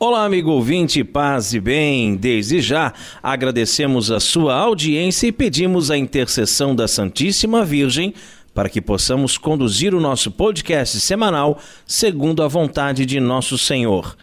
Olá, amigo ouvinte, paz e bem. Desde já agradecemos a sua audiência e pedimos a intercessão da Santíssima Virgem para que possamos conduzir o nosso podcast semanal segundo a vontade de nosso Senhor.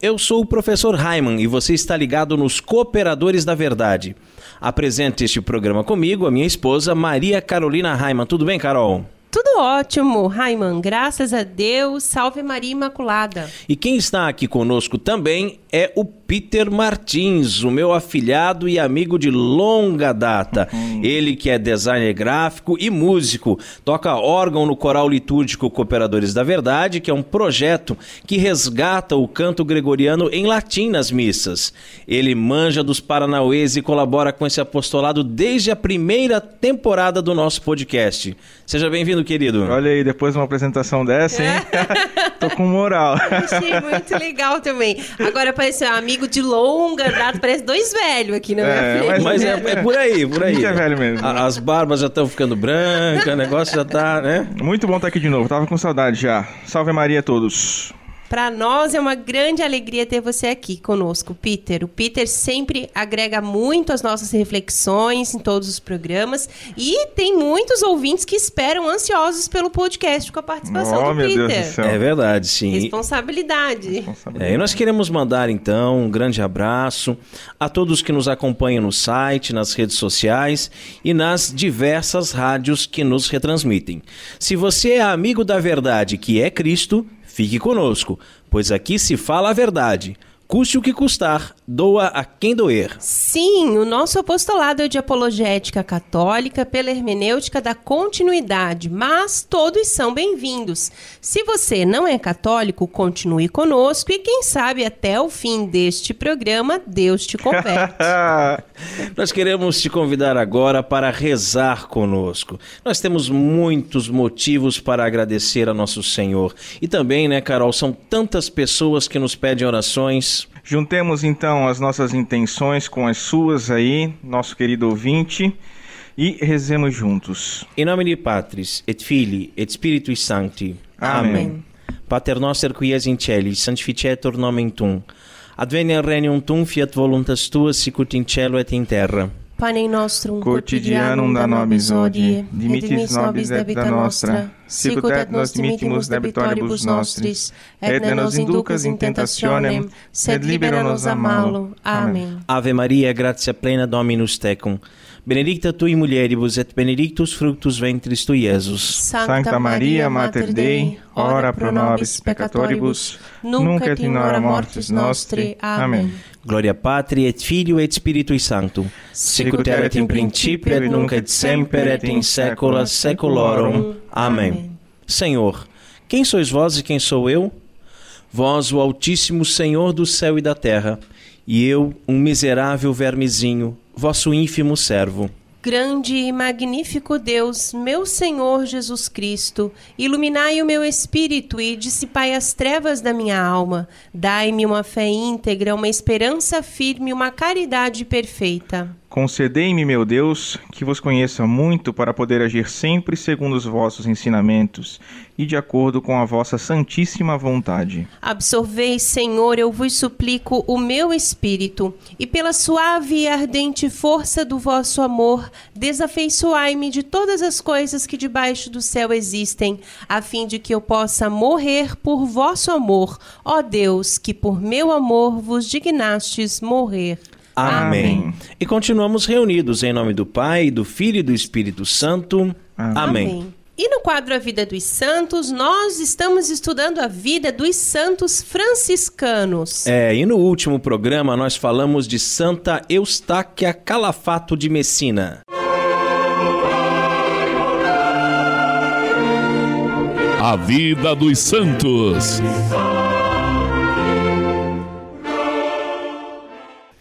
Eu sou o professor Raiman e você está ligado nos Cooperadores da Verdade. Apresente este programa comigo, a minha esposa Maria Carolina Raiman. Tudo bem, Carol? Tudo ótimo, Raiman. Graças a Deus. Salve Maria Imaculada. E quem está aqui conosco também é o Peter Martins, o meu afilhado e amigo de longa data. Uhum. Ele que é designer gráfico e músico, toca órgão no Coral Litúrgico Cooperadores da Verdade, que é um projeto que resgata o canto gregoriano em latim nas missas. Ele manja dos Paranauês e colabora com esse apostolado desde a primeira temporada do nosso podcast. Seja bem-vindo, querido. Olha aí, depois de uma apresentação dessa, hein? Tô com moral. Achei muito legal também. Agora parece um amigo de longa data, parece dois velhos aqui na é, minha frente. Mas, é, é, por aí, por aí. é velho mesmo. As barbas já estão ficando brancas, o negócio já tá, né? Muito bom estar aqui de novo, tava com saudade já. Salve Maria a todos. Para nós é uma grande alegria ter você aqui conosco, Peter. O Peter sempre agrega muito às nossas reflexões em todos os programas e tem muitos ouvintes que esperam ansiosos pelo podcast com a participação oh, do Peter. É verdade, sim. Responsabilidade. Responsabilidade. É, e nós queremos mandar então um grande abraço a todos que nos acompanham no site, nas redes sociais e nas diversas rádios que nos retransmitem. Se você é amigo da verdade, que é Cristo, Fique conosco, pois aqui se fala a verdade. Custe o que custar, doa a quem doer. Sim, o nosso apostolado é de apologética católica pela hermenêutica da continuidade, mas todos são bem-vindos. Se você não é católico, continue conosco e quem sabe até o fim deste programa Deus te converte. Nós queremos te convidar agora para rezar conosco. Nós temos muitos motivos para agradecer a nosso Senhor. E também, né, Carol, são tantas pessoas que nos pedem orações Juntemos então as nossas intenções com as suas aí, nosso querido ouvinte, e rezemos juntos. Em nome de Patris, et Filii, et Spiritui Sancti. Amém. Amém. Pater noster qui es in celis, sanctificetur nomen tuum. Adveniat regnum tuum, fiat voluntas tua, sicut in cielo et in terra. Pane nostrum quotidianum da nobis hodie, dimitis nobis debita nostra, sicut et nos dimittimus debitoribus nostris, et ne nos inducas in tentationem, sed libera nos a malo. Amém. Ave Maria, gratia plena Dominus tecum, benedicta tui mulieribus et benedictus fructus ventris tui, Iesus. Sancta Maria, Mater Dei, ora pro nobis peccatoribus, nunc et in hora mortis nostri. Amém. Gloria Patri et Filio et Spiritui Sancto, sicut erat in principio et nunc et semper et in saecula saeculorum. Amém. Senhor, quem sois vós e quem sou eu? Vós, o Altíssimo Senhor do céu e da terra, e eu, um miserável vermezinho, vosso ínfimo servo. Grande e magnífico Deus, meu Senhor Jesus Cristo, iluminai o meu espírito e dissipai as trevas da minha alma. Dai-me uma fé íntegra, uma esperança firme, uma caridade perfeita. Concedei-me, meu Deus, que vos conheça muito para poder agir sempre segundo os vossos ensinamentos e de acordo com a vossa santíssima vontade. Absorvei, Senhor, eu vos suplico o meu espírito, e pela suave e ardente força do vosso amor, desafeiçoai-me de todas as coisas que debaixo do céu existem, a fim de que eu possa morrer por vosso amor, ó Deus, que por meu amor vos dignastes morrer. Amém. Amém. E continuamos reunidos em nome do Pai, do Filho e do Espírito Santo. Amém. Amém. E no quadro A Vida dos Santos, nós estamos estudando a vida dos santos franciscanos. É, e no último programa nós falamos de Santa Eustáquia Calafato de Messina. A Vida dos Santos.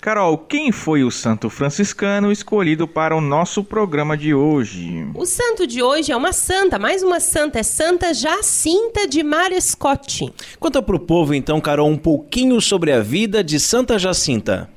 Carol, quem foi o santo franciscano escolhido para o nosso programa de hoje? O santo de hoje é uma santa, mais uma santa, é Santa Jacinta de Marescote. Conta para o povo então, Carol, um pouquinho sobre a vida de Santa Jacinta.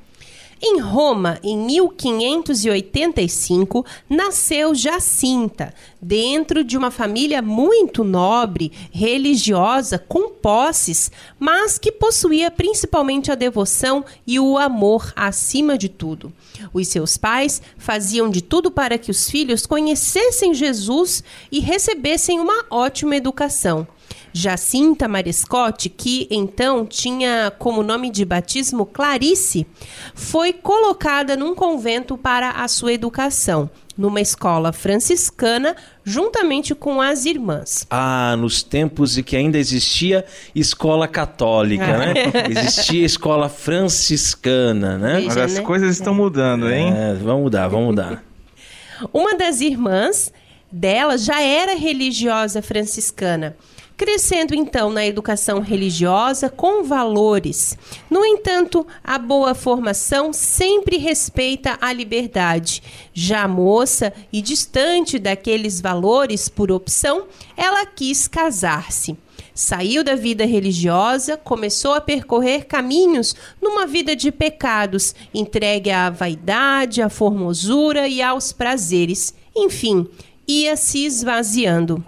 Em Roma, em 1585, nasceu Jacinta, dentro de uma família muito nobre, religiosa, com posses, mas que possuía principalmente a devoção e o amor acima de tudo. Os seus pais faziam de tudo para que os filhos conhecessem Jesus e recebessem uma ótima educação. Jacinta Marescote, que então tinha como nome de batismo Clarice, foi colocada num convento para a sua educação, numa escola franciscana, juntamente com as irmãs. Ah, nos tempos em que ainda existia escola católica, né? Existia escola franciscana, né? Veja, Mas as né? coisas estão mudando, hein? É, vamos mudar, vamos mudar. Uma das irmãs dela já era religiosa franciscana crescendo então na educação religiosa com valores. No entanto, a boa formação sempre respeita a liberdade. Já moça e distante daqueles valores por opção, ela quis casar-se. Saiu da vida religiosa, começou a percorrer caminhos numa vida de pecados, entregue à vaidade, à formosura e aos prazeres. Enfim, ia se esvaziando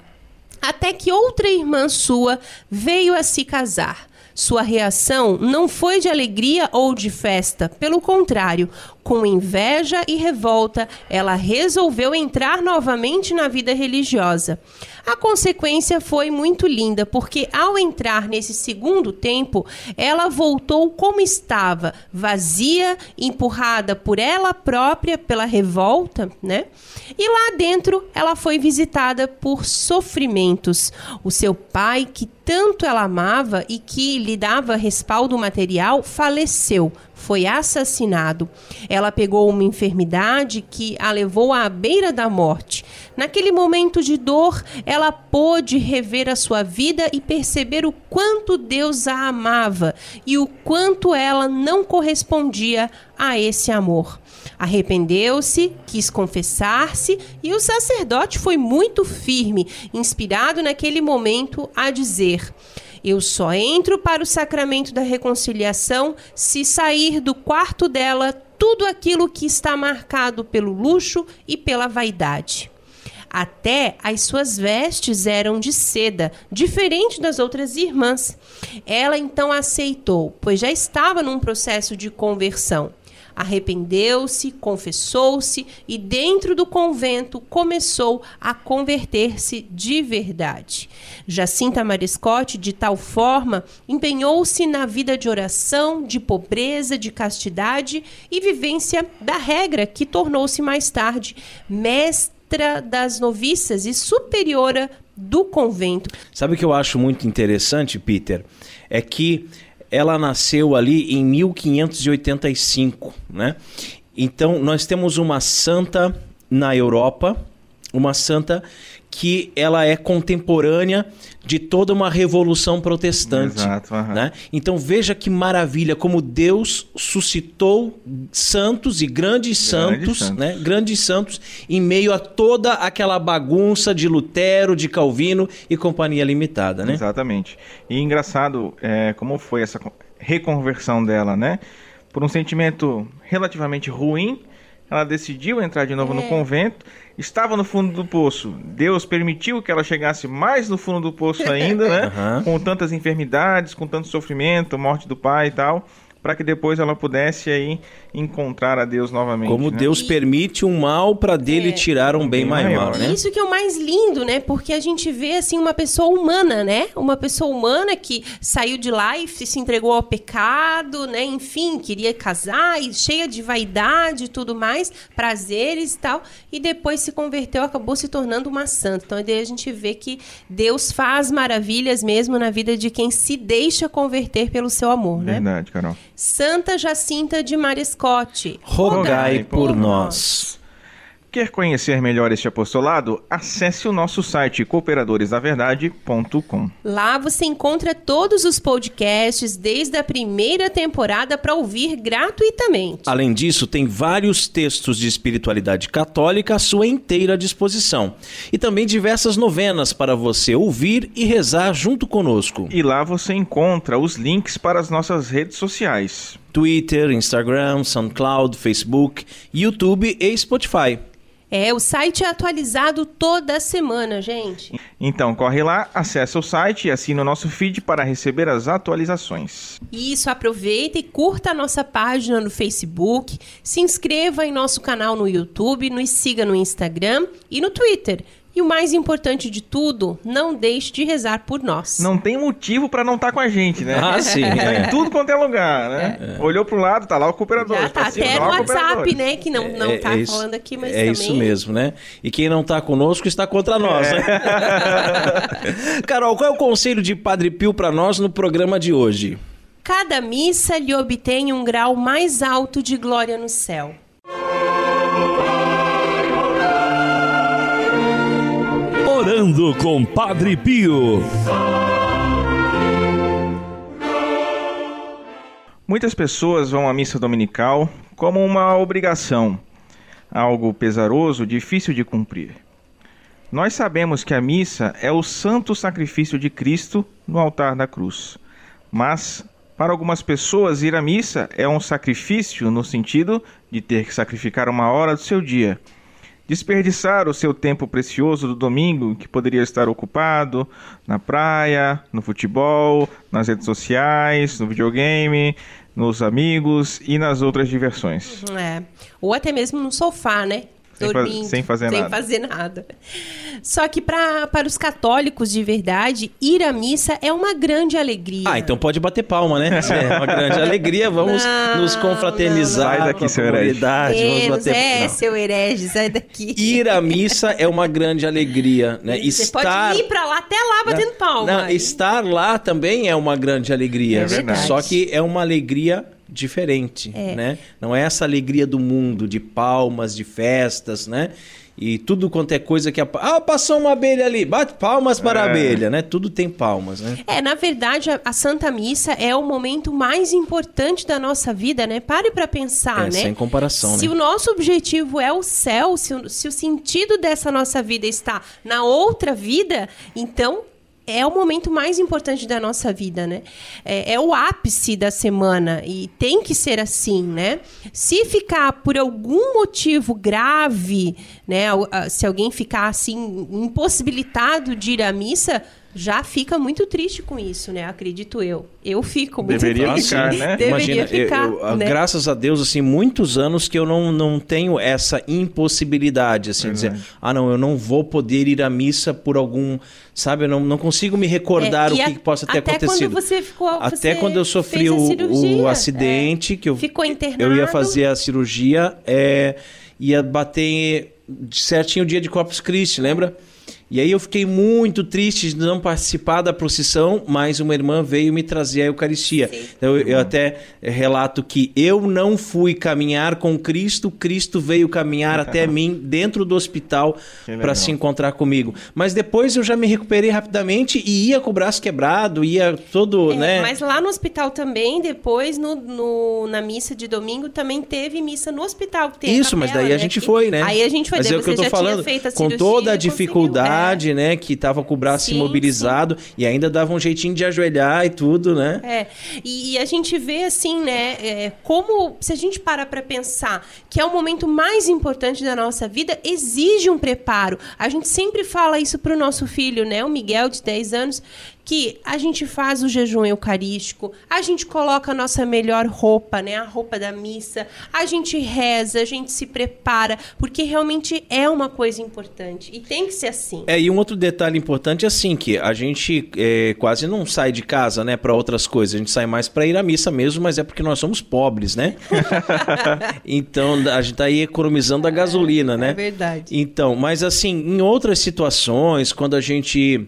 até que outra irmã sua veio a se casar. Sua reação não foi de alegria ou de festa, pelo contrário, com inveja e revolta, ela resolveu entrar novamente na vida religiosa. A consequência foi muito linda, porque ao entrar nesse segundo tempo, ela voltou como estava, vazia, empurrada por ela própria pela revolta, né? E lá dentro ela foi visitada por sofrimentos. O seu pai, que tanto ela amava e que lhe dava respaldo material, faleceu foi assassinado. Ela pegou uma enfermidade que a levou à beira da morte. Naquele momento de dor, ela pôde rever a sua vida e perceber o quanto Deus a amava e o quanto ela não correspondia a esse amor. Arrependeu-se, quis confessar-se e o sacerdote foi muito firme, inspirado naquele momento a dizer: eu só entro para o sacramento da reconciliação se sair do quarto dela tudo aquilo que está marcado pelo luxo e pela vaidade. Até as suas vestes eram de seda, diferente das outras irmãs. Ela então aceitou, pois já estava num processo de conversão arrependeu-se, confessou-se e, dentro do convento, começou a converter-se de verdade. Jacinta Mariscote, de tal forma, empenhou-se na vida de oração, de pobreza, de castidade e vivência da regra, que tornou-se mais tarde mestra das noviças e superiora do convento. Sabe o que eu acho muito interessante, Peter? É que ela nasceu ali em 1585, né? Então nós temos uma santa na Europa, uma santa que ela é contemporânea de toda uma revolução protestante. Exato, uhum. né? Então veja que maravilha como Deus suscitou santos e grandes santos, santos. Né? grandes santos em meio a toda aquela bagunça de Lutero, de Calvino e companhia limitada, né? Exatamente. E engraçado é, como foi essa reconversão dela, né? Por um sentimento relativamente ruim, ela decidiu entrar de novo é. no convento, estava no fundo do poço. Deus permitiu que ela chegasse mais no fundo do poço ainda, né? Uhum. Com tantas enfermidades, com tanto sofrimento, morte do pai e tal para que depois ela pudesse aí encontrar a Deus novamente. Como né? Deus permite um mal para dele é, tirar um bem, bem maior, maior, né? Isso que é o mais lindo, né? Porque a gente vê assim uma pessoa humana, né? Uma pessoa humana que saiu de lá e se entregou ao pecado, né? Enfim, queria casar e cheia de vaidade e tudo mais, prazeres e tal, e depois se converteu, acabou se tornando uma santa. Então daí a gente vê que Deus faz maravilhas mesmo na vida de quem se deixa converter pelo seu amor, Verdade, né? Verdade, Carol. Santa Jacinta de Mariscote, rogai por nós. Quer conhecer melhor este apostolado? Acesse o nosso site cooperadoresdaverdade.com. Lá você encontra todos os podcasts desde a primeira temporada para ouvir gratuitamente. Além disso, tem vários textos de espiritualidade católica à sua inteira disposição. E também diversas novenas para você ouvir e rezar junto conosco. E lá você encontra os links para as nossas redes sociais. Twitter, Instagram, SoundCloud, Facebook, YouTube e Spotify. É, o site é atualizado toda semana, gente. Então corre lá, acessa o site e assina o nosso feed para receber as atualizações. Isso, aproveita e curta a nossa página no Facebook, se inscreva em nosso canal no YouTube, nos siga no Instagram e no Twitter. E o mais importante de tudo, não deixe de rezar por nós. Não tem motivo para não estar tá com a gente, né? Ah, sim. Tá em tudo quanto é lugar, né? É. Olhou pro lado, tá lá o cooperador. Já tá, até no WhatsApp, né? Que não, não é, tá é isso, falando aqui, mas é também... isso mesmo, né? E quem não tá conosco está contra nós. É. Né? Carol, qual é o conselho de Padre Pio para nós no programa de hoje? Cada missa lhe obtém um grau mais alto de glória no céu. Com Padre Pio. Muitas pessoas vão à missa dominical como uma obrigação, algo pesaroso, difícil de cumprir. Nós sabemos que a missa é o santo sacrifício de Cristo no altar da cruz. Mas, para algumas pessoas, ir à missa é um sacrifício no sentido de ter que sacrificar uma hora do seu dia desperdiçar o seu tempo precioso do domingo, que poderia estar ocupado na praia, no futebol, nas redes sociais, no videogame, nos amigos e nas outras diversões. É. Ou até mesmo no sofá, né? Dormindo, sem fazer sem nada. fazer nada. Só que pra, para os católicos de verdade, ir à missa é uma grande alegria. Ah, então pode bater palma, né? É uma grande alegria. Vamos não, nos confraternizar. Não, Sai daqui, seu herege. Vamos bater... É, não. seu herege, sai daqui. Ir à missa é uma grande alegria, né? Você estar... pode ir pra lá, até lá, batendo palma. Não, estar lá também é uma grande alegria. É verdade. Só que é uma alegria diferente, é. né? Não é essa alegria do mundo, de palmas, de festas, né? E tudo quanto é coisa que... Ah, passou uma abelha ali, bate palmas para é. a abelha, né? Tudo tem palmas, né? É, na verdade, a, a, Santa Missa é o momento mais importante da nossa vida, né? Pare para pensar, é, né? Sem comparação, Se né? o nosso objetivo é o céu, se o, se o sentido dessa nossa vida está na outra vida, então é o momento mais importante da nossa vida, né? É, é, o ápice da semana e tem que ser assim, né? Se ficar por algum motivo grave, né? Se alguém ficar assim impossibilitado de ir à missa, já fica muito triste com isso, né? Acredito eu. Eu fico muito Deveria triste. Ficar, né? Deveria Imagina, ficar, eu, eu, né? Graças a Deus, assim, muitos anos que eu não, não tenho essa impossibilidade, assim, dizer, ah, não, eu não vou poder ir à missa por algum, sabe, eu não, não consigo me recordar é, o que, a, que possa ter até acontecido. Quando você ficou, até você quando eu sofri o, o, acidente, é. que eu, ficou internado. eu ia fazer a cirurgia, é, ia bater certinho o dia de Corpus Christi, lembra? E aí eu fiquei muito triste de não participar da procissão, mas uma irmã veio me trazer a Eucaristia. Sim. Então eu, eu, até relato que eu não fui caminhar com Cristo, Cristo veio caminhar até mim dentro do hospital para se encontrar comigo. Mas depois eu já me recuperei rapidamente e ia com o braço quebrado, ia todo, é, né? Mas lá no hospital também, depois no, no, na missa de domingo também teve missa no hospital. Isso, capela, mas daí a né? gente foi, né? Aí a gente foi, mas daí é o que eu tô falando, com toda a dificuldade idade, né? Que tava com o braço sim, imobilizado sim. e ainda dava um jeitinho de ajoelhar e tudo, né? É. E, e a gente vê assim, né? É, como se a gente parar para pensar que é o momento mais importante da nossa vida, exige um preparo. A gente sempre fala isso pro nosso filho, né? O Miguel, de 10 anos, que a gente faz o jejum eucarístico, a gente coloca a nossa melhor roupa, né, a roupa da missa, a gente reza, a gente se prepara, porque realmente é uma coisa importante e tem que ser assim. É, e um outro detalhe importante é assim, que a gente é, quase não sai de casa, né, para outras coisas, a gente sai mais para ir à missa mesmo, mas é porque nós somos pobres, né? então a gente tá aí economizando a gasolina, né? É verdade. Então, mas assim, em outras situações, quando a gente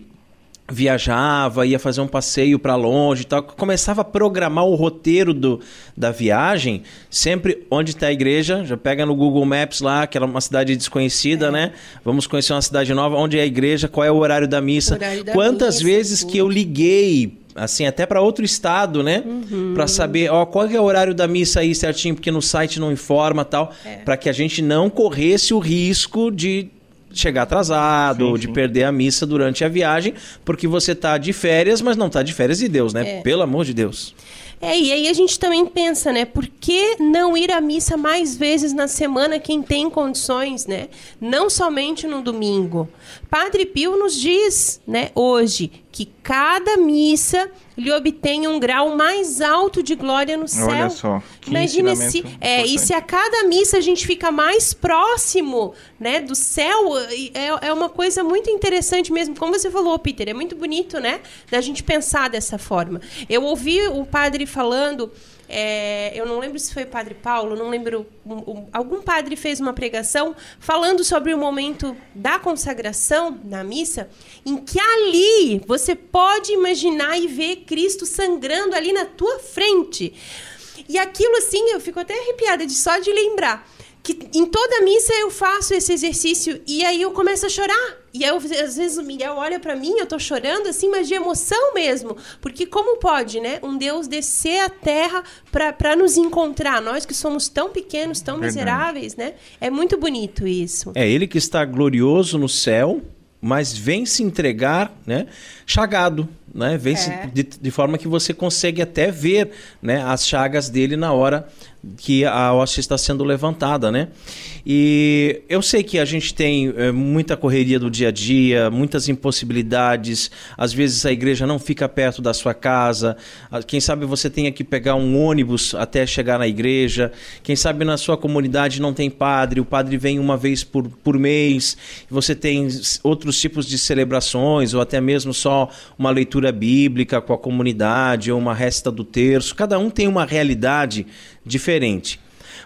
viajava, ia fazer um passeio para longe e tal, começava a programar o roteiro do, da viagem, sempre onde está a igreja, já pega no Google Maps lá, que era uma cidade desconhecida, é. né? Vamos conhecer uma cidade nova, onde é a igreja, qual é o horário da missa. Horário da Quantas missa, vezes tudo. que eu liguei assim, até para outro estado, né? Uhum. Para saber, ó, qual é o horário da missa aí certinho, porque no site não informa tal, é. para que a gente não corresse o risco de chegar atrasado, sim, ou de sim. perder a missa durante a viagem, porque você tá de férias, mas não tá de férias de Deus, né? É. Pelo amor de Deus. É, e aí a gente também pensa, né? Por que não ir à missa mais vezes na semana quem tem condições, né? Não somente no domingo. Padre Pio nos diz, né, hoje, que cada missa lhe obtém um grau mais alto de glória no céu. Olha só. Imagine se, é, e se a cada missa a gente fica mais próximo, né, do céu, é, é uma coisa muito interessante mesmo. Como você falou, Peter, é muito bonito, né, da gente pensar dessa forma. Eu ouvi o padre falando é, eu não lembro se foi o Padre Paulo, não lembro. Um, um, algum padre fez uma pregação falando sobre o momento da consagração na missa, em que ali você pode imaginar e ver Cristo sangrando ali na tua frente. E aquilo assim, eu fico até arrepiada de só de lembrar que em toda missa eu faço esse exercício e aí eu começo a chorar. E eu, às vezes o Miguel olha para mim, eu tô chorando assim, mas de emoção mesmo. Porque como pode, né? Um Deus descer à terra para nos encontrar, nós que somos tão pequenos, tão Verdade. miseráveis, né? É muito bonito isso. É ele que está glorioso no céu, mas vem se entregar, né? Chagado, né? Vem é. de, de, forma que você consegue até ver, né? As chagas dele na hora que a hóstia está sendo levantada, né? E eu sei que a gente tem é, muita correria do dia a dia, muitas impossibilidades. Às vezes a igreja não fica perto da sua casa. Quem sabe você tenha que pegar um ônibus até chegar na igreja. Quem sabe na sua comunidade não tem padre, o padre vem uma vez por, por mês. Você tem outros tipos de celebrações, ou até mesmo só uma leitura bíblica com a comunidade, ou uma resta do terço. Cada um tem uma realidade diferente.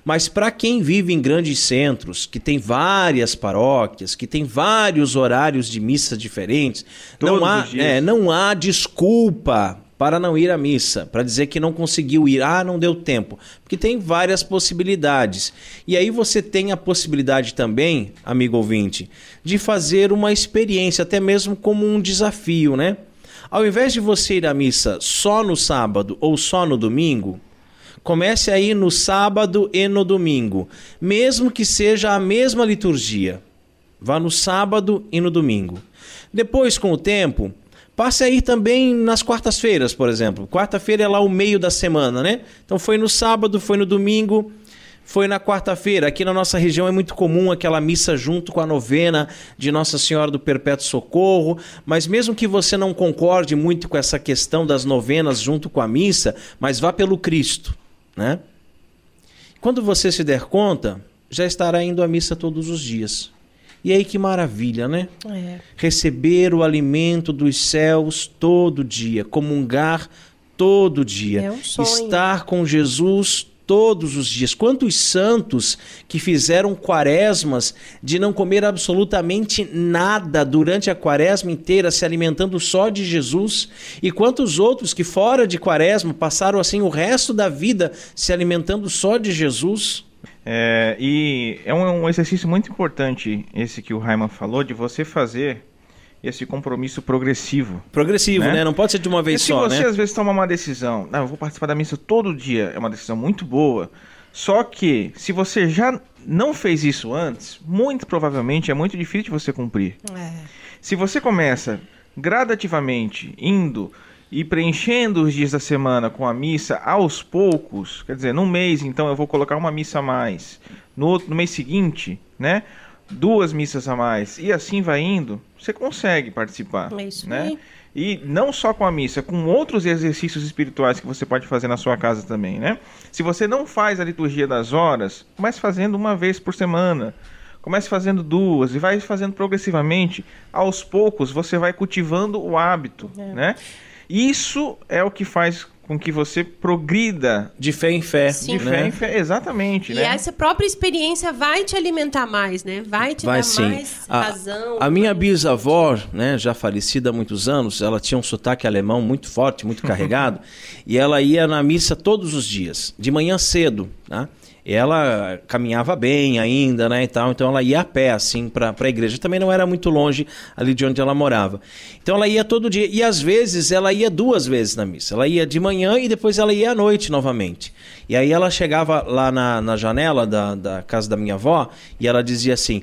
Mas para quem vive em grandes centros, que tem várias paróquias, que tem vários horários de missa diferentes, não há, é, não há desculpa para não ir à missa, para dizer que não conseguiu ir, ah, não deu tempo, porque tem várias possibilidades. E aí você tem a possibilidade também, amigo ouvinte, de fazer uma experiência, até mesmo como um desafio, né? Ao invés de você ir à missa só no sábado ou só no domingo, Comece aí no sábado e no domingo, mesmo que seja a mesma liturgia. Vá no sábado e no domingo. Depois, com o tempo, passe aí também nas quartas-feiras, por exemplo. Quarta-feira é lá o meio da semana, né? Então foi no sábado, foi no domingo, foi na quarta-feira. Aqui na nossa região é muito comum aquela missa junto com a novena de Nossa Senhora do Perpétuo Socorro, mas mesmo que você não concorde muito com essa questão das novenas junto com a missa, mas vá pelo Cristo né? Quando você se der conta, já estará indo à missa todos os dias. E aí que maravilha, né? É. Receber o alimento dos céus todo dia, comungar todo dia, é um estar com Jesus todos os dias. Quantos santos que fizeram quaresmas de não comer absolutamente nada durante a quaresma inteira, se alimentando só de Jesus? E quantos outros que fora de quaresma passaram assim o resto da vida se alimentando só de Jesus? É, e é um, um exercício muito importante esse que o Raiman falou, de você fazer esse compromisso progressivo. Progressivo, né? né? Não pode ser de uma vez só, né? Se você às vezes toma uma decisão, ah, eu vou participar da missa todo dia, é uma decisão muito boa. Só que se você já não fez isso antes, muito provavelmente é muito difícil de você cumprir. É. Se você começa gradativamente indo e preenchendo os dias da semana com a missa aos poucos, quer dizer, num mês então eu vou colocar uma missa a mais, no, outro, no mês seguinte, né? duas missas a mais e assim vai indo, você consegue participar. É isso né? Aí. E não só com a missa, com outros exercícios espirituais que você pode fazer na sua casa também, né? Se você não faz a liturgia das horas, comece fazendo uma vez por semana. Comece fazendo duas e vai fazendo progressivamente. Aos poucos você vai cultivando o hábito, é. né? Isso é o que faz com que você progrida de fé em fé, Sim. de né? fé em fé, exatamente, E né? essa própria experiência vai te alimentar mais, né? Vai te Vai dar sim. mais A, razão. a minha bisavó, né, já falecida há muitos anos, ela tinha um sotaque alemão muito forte, muito carregado, e ela ia na missa todos os dias, de manhã cedo, né? Ela caminhava bem ainda, né, e tal, então ela ia a pé, assim, para a igreja. Também não era muito longe ali de onde ela morava. Então ela ia todo dia, e às vezes ela ia duas vezes na missa. Ela ia de manhã e depois ela ia à noite novamente. E aí ela chegava lá na, na janela da, da casa da minha avó e ela dizia assim: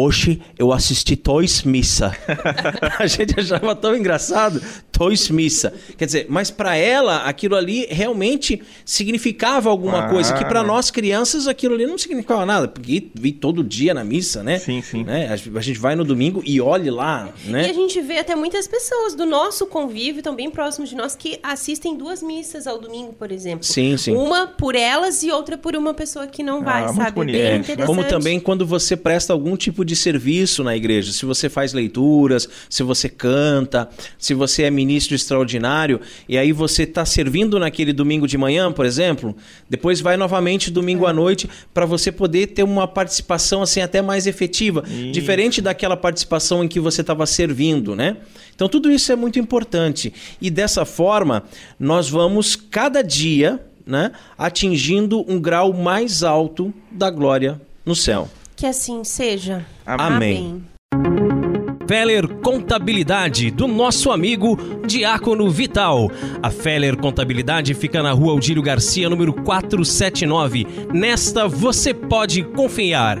Hoje eu assisti Toys Missa. a gente achava tão engraçado, Toys Missa. Quer dizer, mas para ela aquilo ali realmente significava alguma Ah. coisa que para nós crianças aquilo ali não significava nada, porque vi todo dia na missa, né? Sim, sim. Né? A gente vai no domingo e olhe lá, E a né? gente vê até muitas pessoas do nosso convívio, tão bem próximos de nós, que assistem duas missas ao domingo, por exemplo. Sim, sim. Uma por elas e outra por uma pessoa que não vai, Ah, muito sabe? bonito. Bem É, interessante. Como também quando você presta algum tipo de serviço na igreja, se você faz leituras, se você canta, se você é ministro extraordinário, e aí você está servindo naquele domingo de manhã, por exemplo, depois vai novamente domingo à noite para você poder ter uma participação assim até mais efetiva, Isso. diferente daquela participação em que você estava servindo, né? Então tudo isso é muito importante e dessa forma nós vamos cada dia, né, atingindo um grau mais alto da glória no céu. Que assim seja. Amém. Feller Contabilidade, do nosso amigo Diácono Vital. A Feller Contabilidade fica na rua Aldílio Garcia, número 479. Nesta você pode confiar.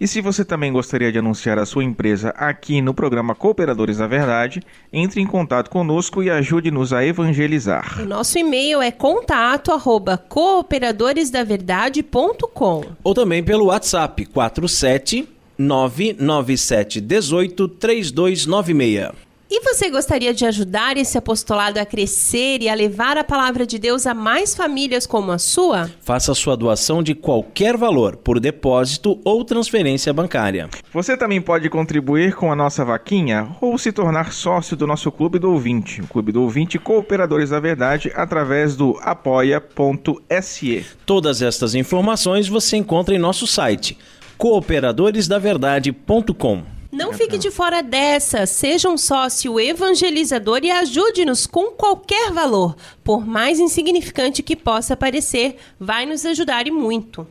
E se você também gostaria de anunciar a sua empresa aqui no programa Cooperadores da Verdade, entre em contato conosco e ajude-nos a evangelizar. O nosso e-mail é contato arroba cooperadoresdaverdade.com. Ou também pelo WhatsApp 47 997 18 3296. E você gostaria de ajudar esse apostolado a crescer e a levar a palavra de Deus a mais famílias como a sua? Faça sua doação de qualquer valor, por depósito ou transferência bancária. Você também pode contribuir com a nossa vaquinha ou se tornar sócio do nosso Clube do Ouvinte, o Clube do Ouvinte Cooperadores da Verdade, através do apoia.se. Todas estas informações você encontra em nosso site cooperadoresdaverdade.com. Não fique de fora dessa, seja um sócio evangelizador e ajude-nos com qualquer valor, por mais insignificante que possa parecer, vai nos ajudar e muito.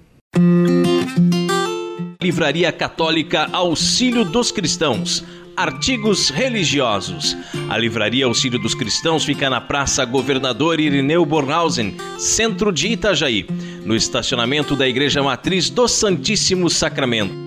Livraria Católica Auxílio dos Cristãos. Artigos religiosos. A Livraria Auxílio dos Cristãos fica na Praça Governador Irineu Bornhausen, centro de Itajaí, no estacionamento da Igreja Matriz do Santíssimo Sacramento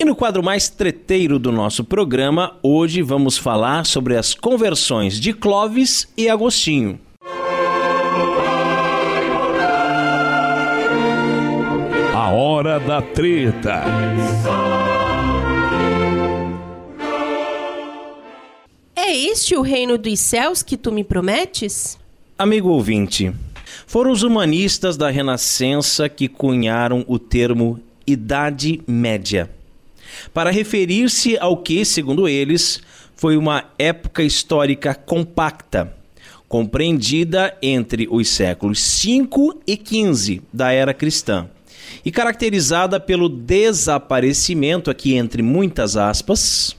E no quadro mais treteiro do nosso programa, hoje vamos falar sobre as conversões de Clovis e Agostinho. A hora da treta. É este o reino dos céus que tu me prometes? Amigo ouvinte, foram os humanistas da Renascença que cunharam o termo Idade Média, para referir-se ao que, segundo eles, foi uma época histórica compacta, compreendida entre os séculos 5 e 15 da era cristã, e caracterizada pelo desaparecimento, aqui entre muitas aspas,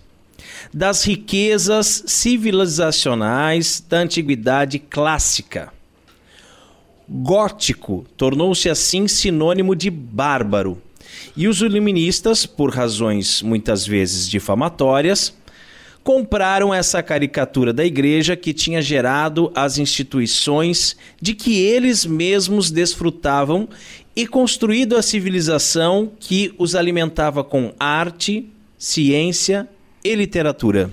das riquezas civilizacionais da antiguidade clássica. Gótico tornou-se assim sinônimo de bárbaro, e os iluministas, por razões muitas vezes difamatórias, compraram essa caricatura da igreja que tinha gerado as instituições de que eles mesmos desfrutavam e construído a civilização que os alimentava com arte, ciência e literatura.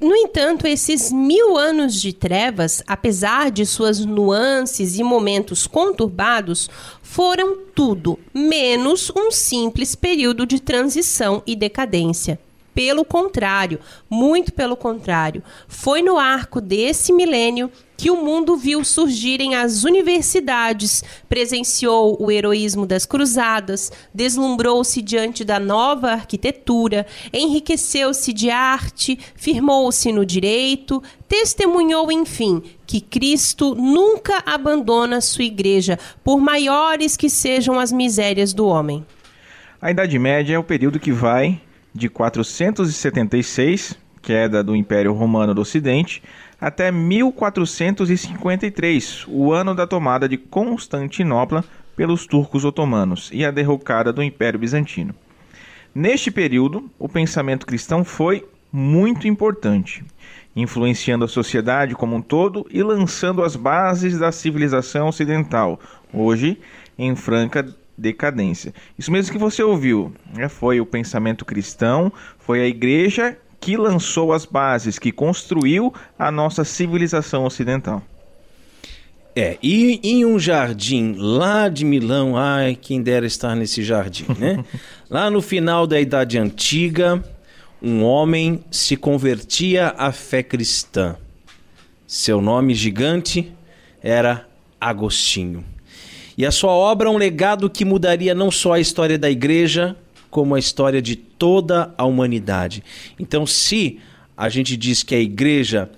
No entanto, esses mil anos de trevas, apesar de suas nuances e momentos conturbados, foram tudo menos um simples período de transição e decadência. Pelo contrário, muito pelo contrário, foi no arco desse milênio que o mundo viu surgirem as universidades, presenciou o heroísmo das cruzadas, deslumbrou-se diante da nova arquitetura, enriqueceu-se de arte, firmou-se no direito, testemunhou, enfim, que Cristo nunca abandona sua igreja, por maiores que sejam as misérias do homem. A Idade Média é o período que vai de 476, queda do Império Romano do Ocidente, até 1453, o ano da tomada de Constantinopla pelos turcos otomanos e a derrocada do Império Bizantino. Neste período, o pensamento cristão foi muito importante, influenciando a sociedade como um todo e lançando as bases da civilização ocidental, hoje em franca decadência. Isso mesmo que você ouviu, né? foi o pensamento cristão, foi a igreja que lançou as bases, que construiu a nossa civilização ocidental. É, e em um jardim lá de Milão, ai, quem dera estar nesse jardim, né? lá no final da Idade Antiga, um homem se convertia à fé cristã. Seu nome gigante era Agostinho. E a sua obra é um legado que mudaria não só a história da igreja, como a história de toda a humanidade. Então, se a gente diz que a igreja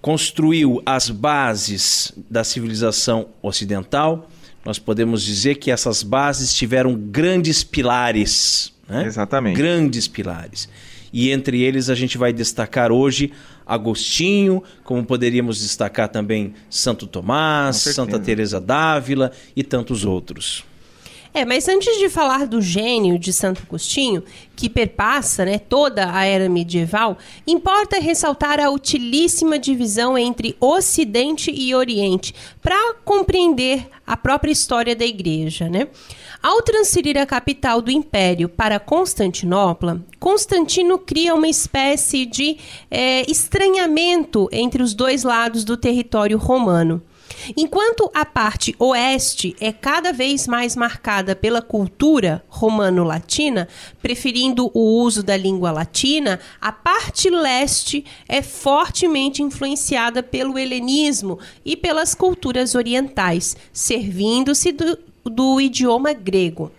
construiu as bases da civilização ocidental, nós podemos dizer que essas bases tiveram grandes pilares. Né? Exatamente. Grandes pilares. E entre eles a gente vai destacar hoje Agostinho, como poderíamos destacar também Santo Tomás, Santa Teresa d'Ávila e tantos outros. É, mas antes de falar do gênio de Santo Agostinho, que perpassa né, toda a era medieval, importa ressaltar a utilíssima divisão entre Ocidente e Oriente para compreender a própria história da Igreja. Né? Ao transferir a capital do Império para Constantinopla, Constantino cria uma espécie de é, estranhamento entre os dois lados do território romano. Enquanto a parte oeste é cada vez mais marcada pela cultura romano-latina, preferindo o uso da língua latina, a parte leste é fortemente influenciada pelo helenismo e pelas culturas orientais, servindo-se do, do idioma grego.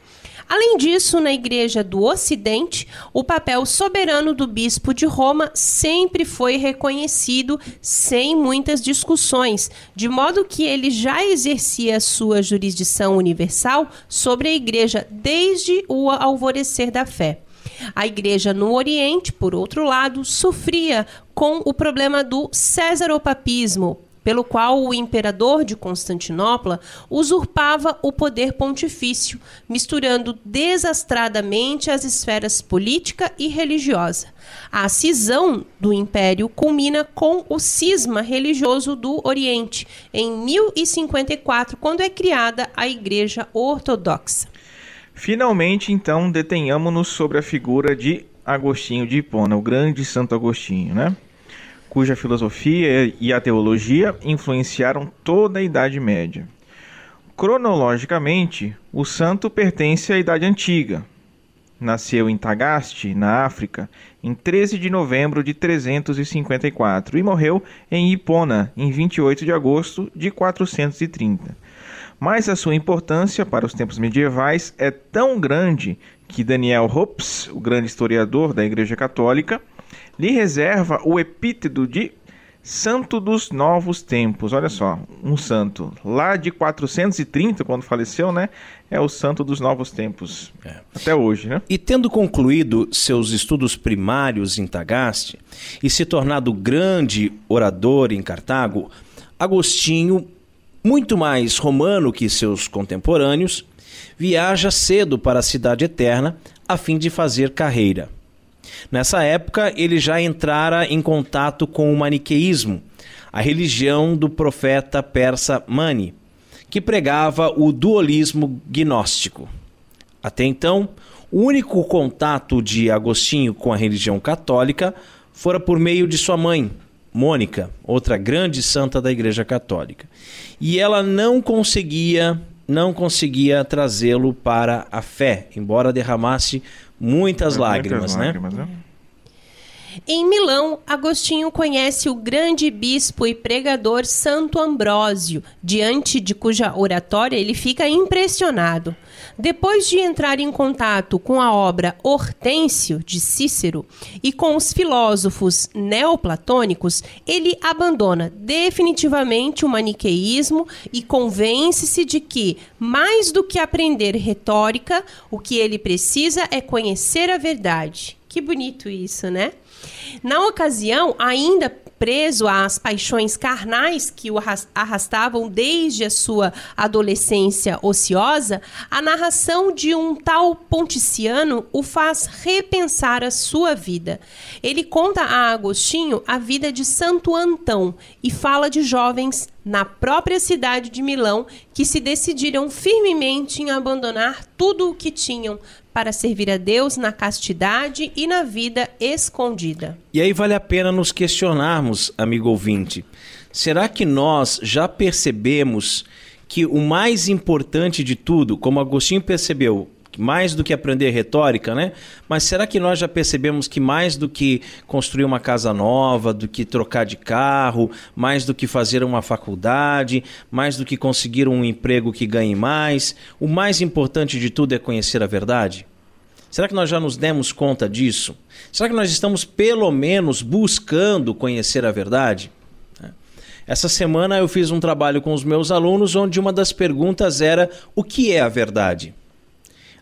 Além disso, na Igreja do Ocidente, o papel soberano do bispo de Roma sempre foi reconhecido sem muitas discussões, de modo que ele já exercia sua jurisdição universal sobre a Igreja desde o alvorecer da fé. A igreja no Oriente, por outro lado, sofria com o problema do césaropapismo, pelo qual o imperador de Constantinopla usurpava o poder pontifício, misturando desastradamente as esferas política e religiosa. A cisão do império culmina com o cisma religioso do Oriente, em 1054, quando é criada a Igreja Ortodoxa. Finalmente, então, detenhamos-nos sobre a figura de Agostinho de Hipona, o grande Santo Agostinho, né? Cuja filosofia e a teologia influenciaram toda a Idade Média. Cronologicamente, o santo pertence à Idade Antiga. Nasceu em Tagaste, na África, em 13 de novembro de 354 e morreu em Hipona, em 28 de agosto de 430. Mas a sua importância para os tempos medievais é tão grande que Daniel Hobbes, o grande historiador da Igreja Católica, lhe reserva o epíteto de Santo dos Novos Tempos. Olha só, um santo lá de 430, quando faleceu, né? É o santo dos novos tempos. É. Até hoje, né? E tendo concluído seus estudos primários em Tagaste e se tornado grande orador em Cartago, Agostinho, muito mais romano que seus contemporâneos, viaja cedo para a Cidade Eterna a fim de fazer carreira. Nessa época, ele já entrara em contato com o maniqueísmo, a religião do profeta persa Mani, que pregava o dualismo gnóstico. Até então, o único contato de Agostinho com a religião católica fora por meio de sua mãe, Mônica, outra grande santa da Igreja Católica. E ela não conseguia, não conseguia trazê-lo para a fé, embora derramasse muitas, lágrimas, né? lágrimas, né? Em Milão, Agostinho conhece o grande bispo e pregador Santo Ambrósio, diante de cuja oratória ele fica impressionado. Depois de entrar em contato com a obra Hortêncio de Cícero e com os filósofos neoplatônicos, ele abandona definitivamente o maniqueísmo e convence-se de que, mais do que aprender retórica, o que ele precisa é conhecer a verdade. Que bonito isso, né? Na ocasião, ainda preso às paixões carnais que o arrastavam desde a sua adolescência ociosa, a narração de um tal Ponticiano o faz repensar a sua vida. Ele conta a Agostinho a vida de Santo Antão e fala de jovens na própria cidade de Milão que se decidiram firmemente em abandonar tudo o que tinham para servir a Deus na castidade e na vida escondida. E aí vale a pena nos questionarmos, amigo ouvinte. Será que nós já percebemos que o mais importante de tudo, como Agostinho percebeu, mais do que aprender retórica, né? Mas será que nós já percebemos que mais do que construir uma casa nova, do que trocar de carro, mais do que fazer uma faculdade, mais do que conseguir um emprego que ganhe mais, o mais importante de tudo é conhecer a verdade? Será que nós já nos demos conta disso? Será que nós estamos pelo menos buscando conhecer a verdade? Essa semana eu fiz um trabalho com os meus alunos onde uma das perguntas era: o que é a verdade?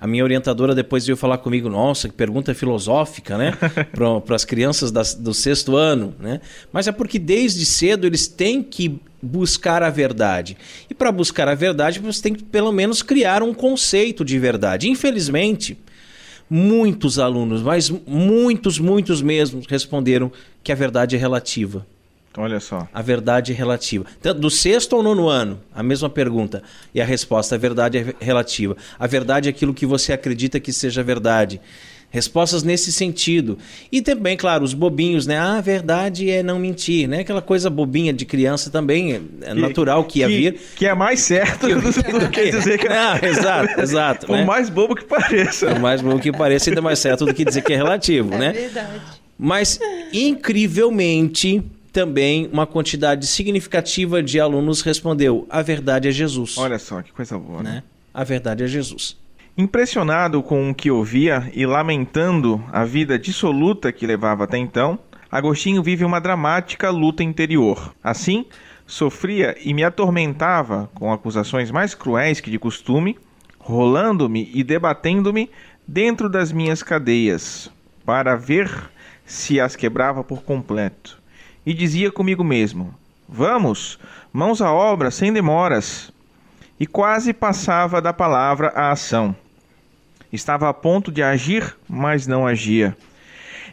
A minha orientadora depois veio falar comigo, nossa, que pergunta filosófica, né? Para as crianças das, do sexto ano, né? Mas é porque desde cedo eles têm que buscar a verdade. E para buscar a verdade, você tem que pelo menos criar um conceito de verdade. Infelizmente, muitos alunos, mas muitos, muitos mesmo, responderam que a verdade é relativa. Olha só. A verdade é relativa. Do sexto ou nono ano, a mesma pergunta. E a resposta: a verdade é relativa. A verdade é aquilo que você acredita que seja verdade. Respostas nesse sentido. E também, claro, os bobinhos, né? Ah, a verdade é não mentir, né? Aquela coisa bobinha de criança também, é natural que ia que, vir. Que é mais certo do que dizer que... Não, exato, exato. Por né? mais bobo que pareça. Por mais bobo que pareça, ainda mais certo do que dizer que é relativo, é né? É verdade. Mas, incrivelmente, também uma quantidade significativa de alunos respondeu: a verdade é Jesus. Olha só, que coisa boa, né? né? A verdade é Jesus. Impressionado com o que ouvia e lamentando a vida dissoluta que levava até então, Agostinho vive uma dramática luta interior. Assim, sofria e me atormentava com acusações mais cruéis que de costume, rolando-me e debatendo-me dentro das minhas cadeias, para ver se as quebrava por completo e dizia comigo mesmo: Vamos, mãos à obra, sem demoras. E quase passava da palavra à ação. Estava a ponto de agir, mas não agia.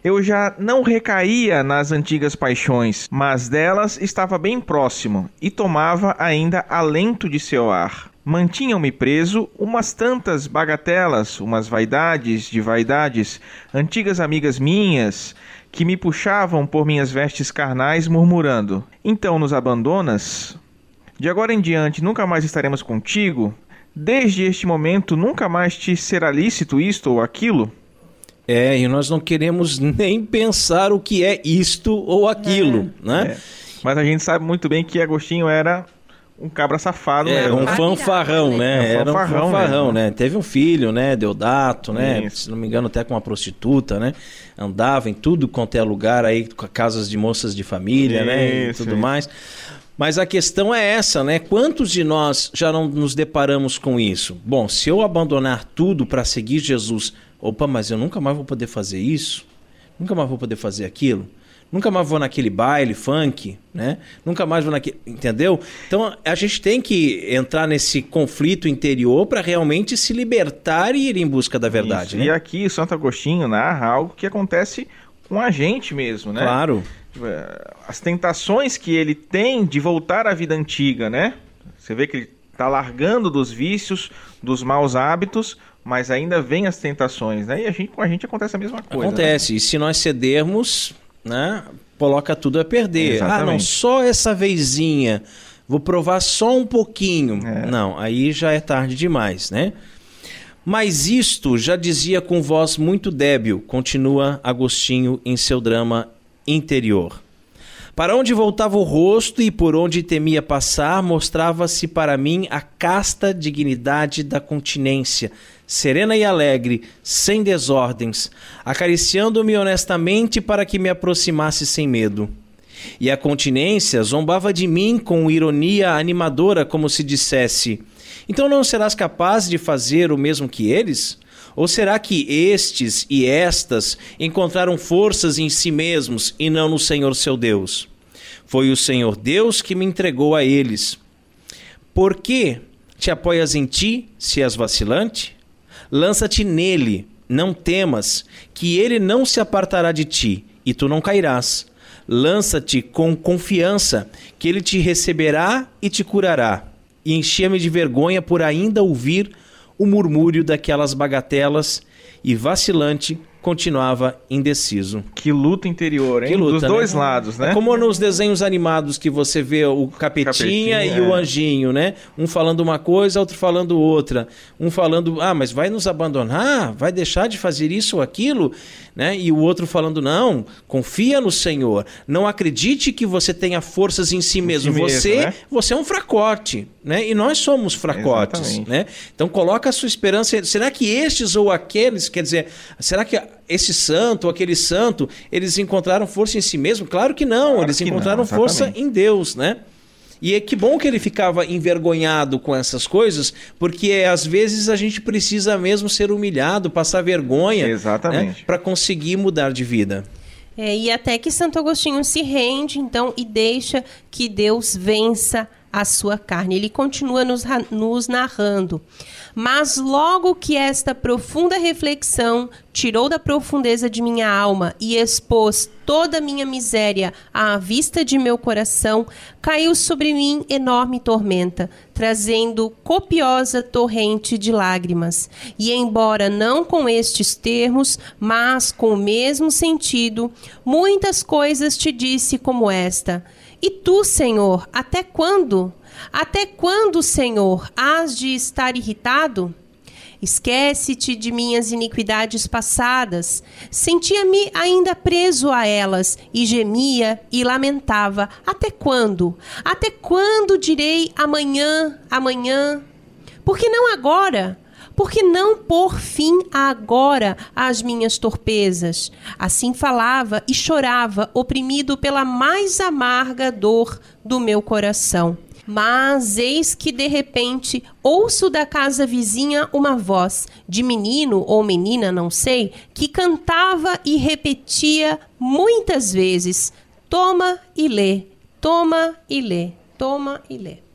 Eu já não recaía nas antigas paixões, mas delas estava bem próximo e tomava ainda alento de seu ar. Mantinham-me preso umas tantas bagatelas, umas vaidades de vaidades, antigas amigas minhas, que me puxavam por minhas vestes carnais, murmurando: Então nos abandonas? De agora em diante nunca mais estaremos contigo? Desde este momento nunca mais te será lícito isto ou aquilo? É, e nós não queremos nem pensar o que é isto ou aquilo, é. né? É. Mas a gente sabe muito bem que Agostinho era um cabra safado. É, né? um fanfarrão, né? Era um fanfarrão fanfarrão, mesmo. né? Teve um filho, né? Deodato, né? Isso. Se não me engano, até com uma prostituta, né? Andava em tudo quanto é lugar aí, com casas de moças de família, né? E Isso, tudo isso. mais. Mas a questão é essa, né? Quantos de nós já não nos deparamos com isso? Bom, se eu abandonar tudo para seguir Jesus, opa, mas eu nunca mais vou poder fazer isso? Nunca mais vou poder fazer aquilo? Nunca mais vou naquele baile funk, né? Nunca mais vou naquele, entendeu? Então a gente tem que entrar nesse conflito interior para realmente se libertar e ir em busca da verdade, Isso. E né? aqui Santo Agostinho narra algo que acontece com a gente mesmo, né? Claro. As tentações que ele tem de voltar à vida antiga, né? Você vê que ele está largando dos vícios, dos maus hábitos, mas ainda vem as tentações, né? E a gente, com a gente acontece a mesma coisa. né? Acontece. E se nós cedermos, né? Coloca tudo a perder. Ah, não, Exatamente. só essa vezinha. Vou provar só um pouquinho. É. Não, aí já é tarde demais, né? Mas isto já dizia com voz muito débil, continua Agostinho em seu drama interior. Para onde voltava o rosto e por onde temia passar, mostrava-se para mim a casta dignidade da continência, serena e alegre, sem desordens, acariciando-me honestamente para que me aproximasse sem medo. E a continência zombava de mim com ironia animadora, como se dissesse: Então não serás capaz de fazer o mesmo que eles? Ou será que estes e estas encontraram forças em si mesmos e não no Senhor seu Deus? Foi o Senhor Deus que me entregou a eles. Por que te apoias em ti, se és vacilante? Lança-te nele, não temas, que ele não se apartará de ti, e tu não cairás. Lança-te com confiança, que ele te receberá e te curará. E enchia-me de vergonha por ainda ouvir o murmúrio daquelas bagatelas, e vacilante continuava indeciso. Que luta interior, hein? Que luta, Dos né? dois lados, né? É como nos desenhos animados que você vê o capetinha, Capetinha, e o é. anjinho, né? Um falando uma coisa, outro falando outra. Um falando, ah, mas vai nos abandonar? Vai deixar de fazer isso ou aquilo? Né? E o outro falando, não, confia no Senhor. Não acredite que você tenha forças em si mesmo. mesmo, você, né? você é um fracote, né? E nós somos fracotes, Exatamente. né? Então coloca a sua esperança. Será que estes ou aqueles, quer dizer, será que esse santo ou aquele santo, eles encontraram força em si mesmo? Claro que não, Claro eles que não, encontraram força exatamente. em Deus, né? E é que bom que ele ficava envergonhado com essas coisas, porque às vezes a gente precisa mesmo ser humilhado, passar vergonha, Exatamente. para conseguir mudar de vida. É, e até que Santo Agostinho se rende, então, e deixa que Deus vença a sua carne. Ele continua nos, nos narrando. Mas logo que esta profunda reflexão tirou da profundeza de minha alma e expôs toda a minha miséria à vista de meu coração, caiu sobre mim enorme tormenta, trazendo copiosa torrente de lágrimas. E embora não com estes termos, mas com o mesmo sentido, muitas coisas te disse como esta. E tu, Senhor, até quando? Até quando, Senhor, hás de estar irritado? Esquece-te de minhas iniquidades passadas. Sentia-me ainda preso a elas e gemia e lamentava. Até quando? Até quando direi amanhã, amanhã? Por que não agora? Por que não pôr fim agora às minhas torpezas? Assim falava e chorava, oprimido pela mais amarga dor do meu coração. Mas eis que de repente ouço da casa vizinha uma voz, de menino ou menina, não sei, que cantava e repetia muitas vezes: Toma e lê, toma e lê, toma e lê.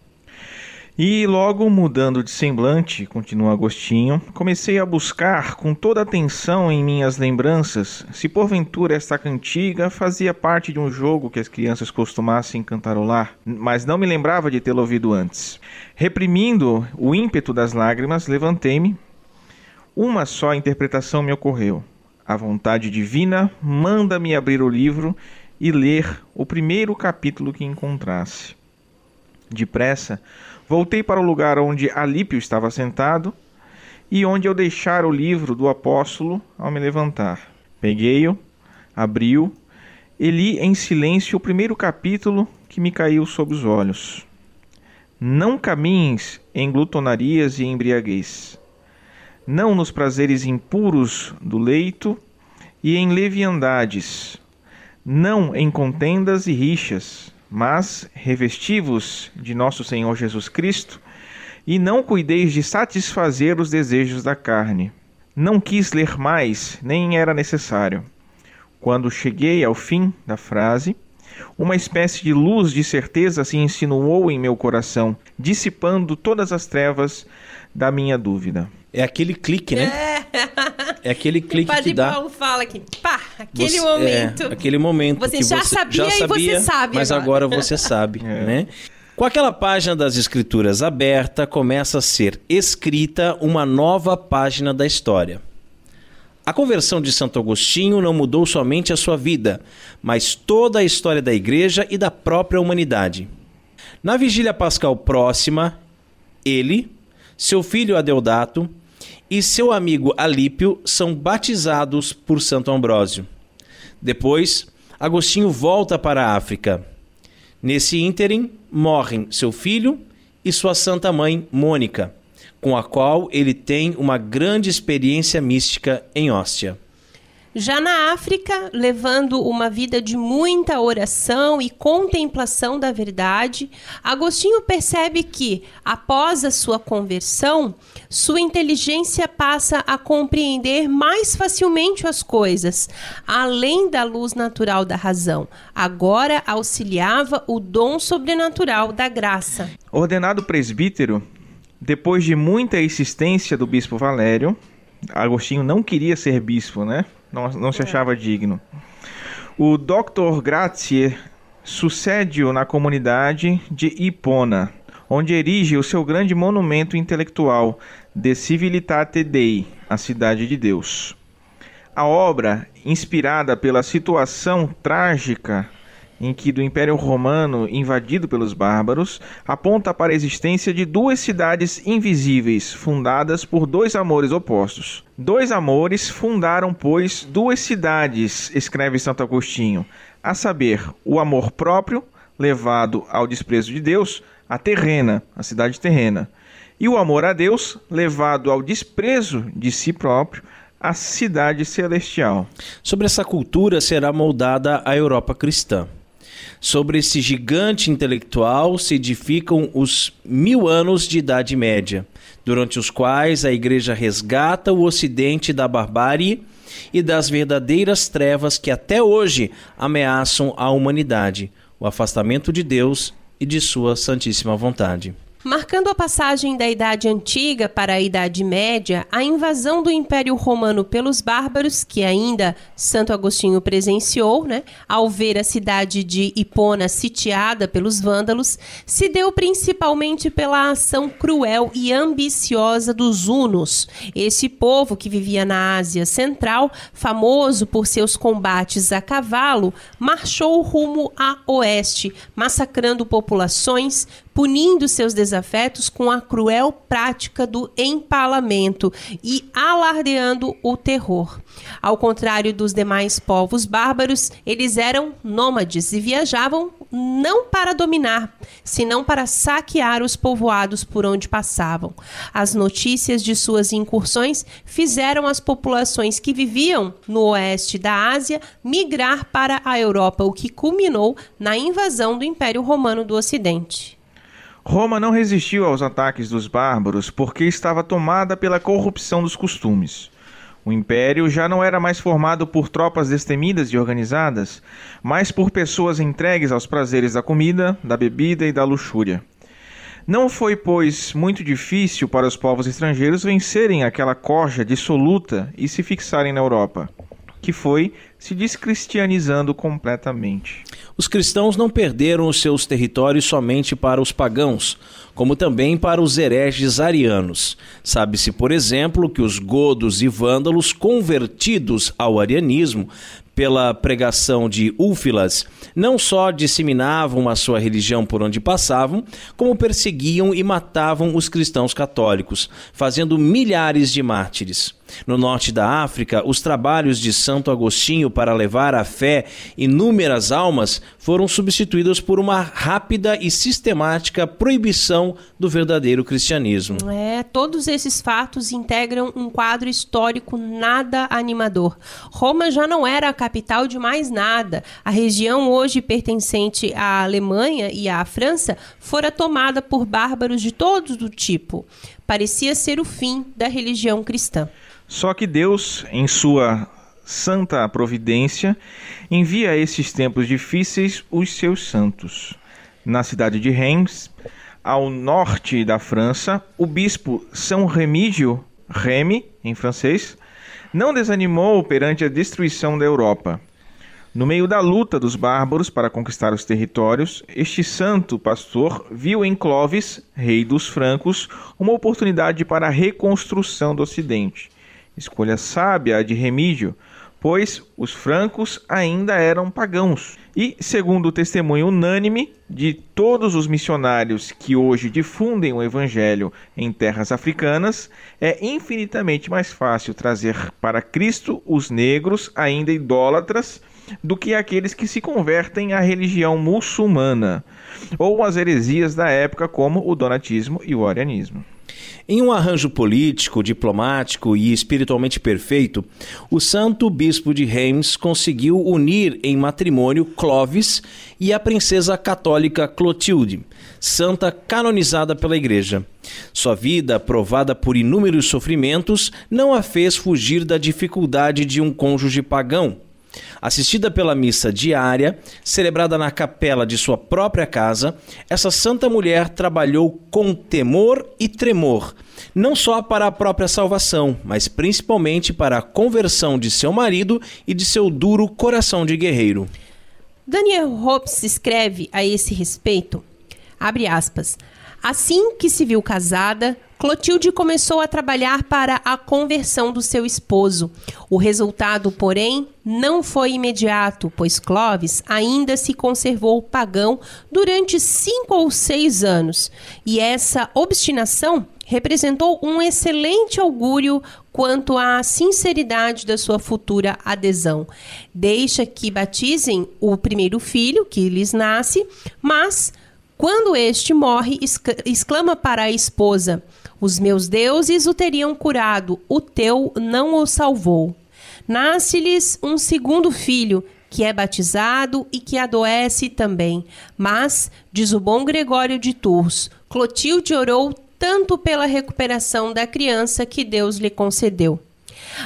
E logo mudando de semblante, continua Agostinho, comecei a buscar com toda atenção em minhas lembranças se porventura esta cantiga fazia parte de um jogo que as crianças costumassem cantarolar, mas não me lembrava de tê-la ouvido antes. Reprimindo o ímpeto das lágrimas, levantei-me. Uma só interpretação me ocorreu. A vontade divina manda-me abrir o livro e ler o primeiro capítulo que encontrasse. Depressa, voltei para o lugar onde Alípio estava sentado e onde eu deixara o livro do apóstolo ao me levantar. Peguei-o, abri-o e li em silêncio o primeiro capítulo que me caiu sob os olhos. Não caminhes em glutonarias e embriaguez, não nos prazeres impuros do leito e em leviandades, não em contendas e rixas, mas revestivos de nosso Senhor Jesus Cristo, e não cuideis de satisfazer os desejos da carne. Não quis ler mais, nem era necessário. Quando cheguei ao fim da frase, uma espécie de luz de certeza se insinuou em meu coração, dissipando todas as trevas da minha dúvida. É aquele clique, né? É, é aquele clique que dá. Paulo fala aqui, pá, aquele você, momento. É, aquele momento você que já você sabia já sabia e você sabe mas agora, agora você sabe, é. né? Com aquela página das escrituras aberta, começa a ser escrita uma nova página da história. A conversão de Santo Agostinho não mudou somente a sua vida, mas toda a história da igreja e da própria humanidade. Na vigília pascal próxima, ele, seu filho Adeodato, e seu amigo Alípio são batizados por Santo Ambrósio. Depois, Agostinho volta para a África. Nesse ínterim, morrem seu filho e sua santa mãe, Mônica, com a qual ele tem uma grande experiência mística em Hóstia. Já na África, levando uma vida de muita oração e contemplação da verdade, Agostinho percebe que, após a sua conversão, sua inteligência passa a compreender mais facilmente as coisas, além da luz natural da razão. Agora auxiliava o dom sobrenatural da graça. Ordenado presbítero, depois de muita insistência do bispo Valério, Agostinho não queria ser bispo, né? Não, não se é. achava digno. O Dr. Grazier sucede-o na comunidade de Hipona, onde erige o seu grande monumento intelectual, De Civilitate Dei, a Cidade de Deus. A obra, inspirada pela situação trágica em que do Império Romano invadido pelos bárbaros, aponta para a existência de duas cidades invisíveis, fundadas por dois amores opostos. Dois amores fundaram, pois, duas cidades, escreve Santo Agostinho, a saber, o amor próprio, levado ao desprezo de Deus, a terrena, a cidade terrena, e o amor a Deus, levado ao desprezo de si próprio, a cidade celestial. Sobre essa cultura será moldada a Europa cristã. Sobre esse gigante intelectual se edificam os mil anos de Idade Média, durante os quais a Igreja resgata o Ocidente da barbárie e das verdadeiras trevas que até hoje ameaçam a humanidade, o afastamento de Deus e de Sua Santíssima Vontade. Marcando a passagem da Idade Antiga para a Idade Média, a invasão do Império Romano pelos bárbaros, que ainda Santo Agostinho presenciou, né, ao ver a cidade de Hipona sitiada pelos vândalos, se deu principalmente pela ação cruel e ambiciosa dos hunos. Esse povo que vivia na Ásia Central, famoso por seus combates a cavalo, marchou rumo a oeste, massacrando populações, punindo seus desafetos com a cruel prática do empalamento e alardeando o terror. Ao contrário dos demais povos bárbaros, eles eram nômades e viajavam não para dominar, senão para saquear os povoados por onde passavam. As notícias de suas incursões fizeram as populações que viviam no oeste da Ásia migrar para a Europa, o que culminou na invasão do Império Romano do Ocidente. Roma não resistiu aos ataques dos bárbaros porque estava tomada pela corrupção dos costumes. O império já não era mais formado por tropas destemidas e organizadas, mas por pessoas entregues aos prazeres da comida, da bebida e da luxúria. Não foi, pois, muito difícil para os povos estrangeiros vencerem aquela corja dissoluta e se fixarem na Europa que foi se descristianizando completamente. Os cristãos não perderam os seus territórios somente para os pagãos, como também para os hereges arianos. Sabe-se, por exemplo, que os godos e vândalos convertidos ao arianismo pela pregação de Úfilas, não só disseminavam a sua religião por onde passavam, como perseguiam e matavam os cristãos católicos, fazendo milhares de mártires. No norte da África, os trabalhos de Santo Agostinho para levar à fé inúmeras almas foram substituídos por uma rápida e sistemática proibição do verdadeiro cristianismo. É, todos esses fatos integram um quadro histórico nada animador. Roma já não era a capital de mais nada. A região hoje pertencente à Alemanha e à França fora tomada por bárbaros de todos o tipo. Parecia ser o fim da religião cristã. Só que Deus, em sua santa providência, envia a esses tempos difíceis os seus santos. Na cidade de Reims, ao norte da França, o bispo São Remígio, Remy em francês, não desanimou perante a destruição da Europa. No meio da luta dos bárbaros para conquistar os territórios, este santo pastor viu em Clovis, rei dos francos, uma oportunidade para a reconstrução do Ocidente. Escolha sábia a de Remígio, pois os francos ainda eram pagãos. E, segundo o testemunho unânime de todos os missionários que hoje difundem o evangelho em terras africanas, é infinitamente mais fácil trazer para Cristo os negros ainda idólatras do que aqueles que se convertem à religião muçulmana ou às heresias da época como o donatismo e o arianismo. Em um arranjo político, diplomático e espiritualmente perfeito, o santo bispo de Reims conseguiu unir em matrimônio Clovis e a princesa católica Clotilde, santa canonizada pela Igreja. Sua vida, provada por inúmeros sofrimentos, não a fez fugir da dificuldade de um cônjuge pagão Assistida pela missa diária, celebrada na capela de sua própria casa, essa santa mulher trabalhou com temor e tremor, não só para a própria salvação, mas principalmente para a conversão de seu marido e de seu duro coração de guerreiro. Daniel Hobbes escreve a esse respeito, abre aspas, assim que se viu casada, Clotilde começou a trabalhar para a conversão do seu esposo. O resultado, porém, não foi imediato, pois Clovis ainda se conservou pagão durante cinco ou seis anos. E essa obstinação representou um excelente augúrio quanto à sinceridade da sua futura adesão. Deixa que batizem o primeiro filho que lhes nasce, mas quando este morre, exclama para a esposa: os meus deuses o teriam curado, o teu não o salvou. Nasce-lhes um segundo filho, que é batizado e que adoece também. Mas, diz o bom Gregório de Tours, Clotilde orou tanto pela recuperação da criança que Deus lhe concedeu.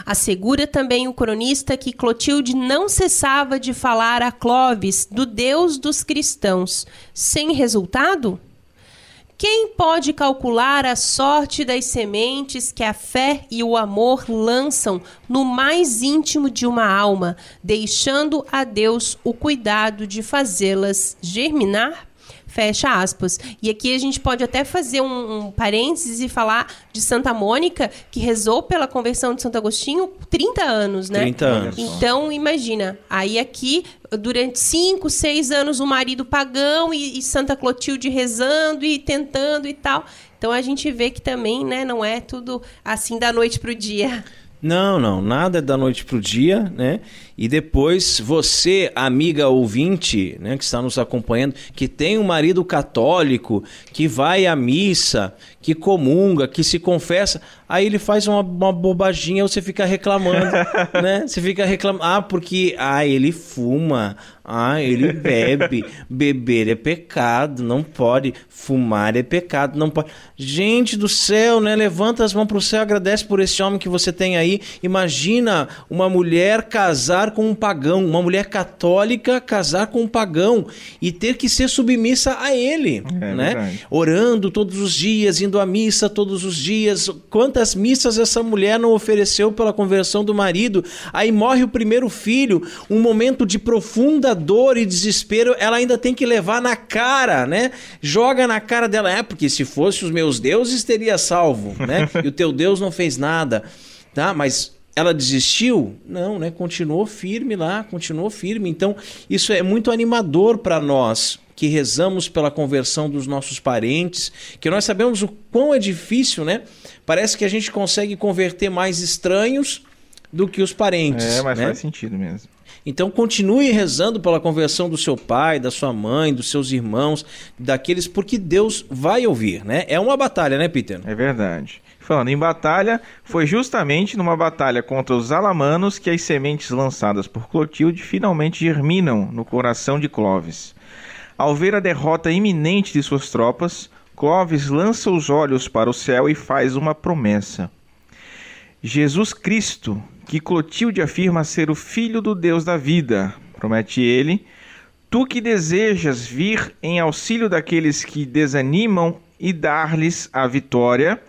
Assegura também o cronista que Clotilde não cessava de falar a Clovis do Deus dos cristãos. Sem resultado? Quem pode calcular a sorte das sementes que a fé e o amor lançam no mais íntimo de uma alma, deixando a Deus o cuidado de fazê-las germinar? Fecha aspas. E aqui a gente pode até fazer um, um parênteses e falar de Santa Mônica, que rezou pela conversão de Santo Agostinho 30 anos, né? 30 anos. Então, imagina. Aí aqui, durante 5, 6 anos, o marido pagão e, e Santa Clotilde rezando e tentando e tal. Então a gente vê que também, né, não é tudo assim da noite pro dia. Não, não, nada da noite pro dia, né? E depois você, amiga ouvinte, né, que está nos acompanhando, que tem um marido católico, que vai à missa, que comunga, que se confessa, aí ele faz uma, uma bobaginha, você fica reclamando, né? Você fica reclamando, ah, porque ah, ele fuma, ah, ele bebe, beber é pecado, não pode, fumar é pecado, não pode. Gente do céu, né? Levanta as mãos para o céu, agradece por esse homem que você tem aí. Imagina uma mulher casar com um pagão, uma mulher católica casar com um pagão e ter que ser submissa a ele, é, né? Verdade. Orando todos os dias, indo à missa todos os dias. Quantas missas essa mulher não ofereceu pela conversão do marido? Aí morre o primeiro filho, um momento de profunda dor e desespero, ela ainda tem que levar na cara, né? Joga na cara dela, é porque se fosse os meus deuses teria salvo, né? E o teu Deus não fez nada, tá? Mas ela desistiu? Não, né? Continuou firme lá, continuou firme. Então, isso é muito animador para nós que rezamos pela conversão dos nossos parentes, que nós sabemos o quão é difícil, né? parece que a gente consegue converter mais estranhos do que os parentes. É, mas né? faz sentido mesmo. Então continue rezando pela conversão do seu pai, da sua mãe, dos seus irmãos, daqueles, porque Deus vai ouvir, né? É uma batalha, né, Peter? É verdade. Falando em batalha, foi justamente numa batalha contra os alamanos que as sementes lançadas por Clotilde finalmente germinam no coração de Clovis. Ao ver a derrota iminente de suas tropas, Clovis lança os olhos para o céu e faz uma promessa. Jesus Cristo, que Clotilde afirma ser o Filho do Deus da vida, promete ele, tu que desejas vir em auxílio daqueles que desanimam e dar-lhes a vitória,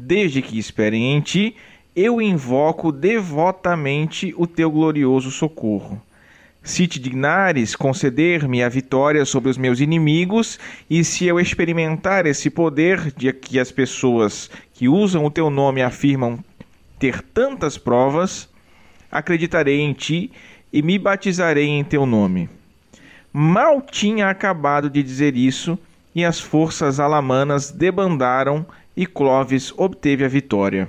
desde que esperem em ti, eu invoco devotamente o teu glorioso socorro. Se te dignares conceder-me a vitória sobre os meus inimigos, e se eu experimentar esse poder de que as pessoas que usam o teu nome afirmam ter tantas provas, acreditarei em ti e me batizarei em teu nome. Mal tinha acabado de dizer isso, e as forças alamanas debandaram e Clovis obteve a vitória.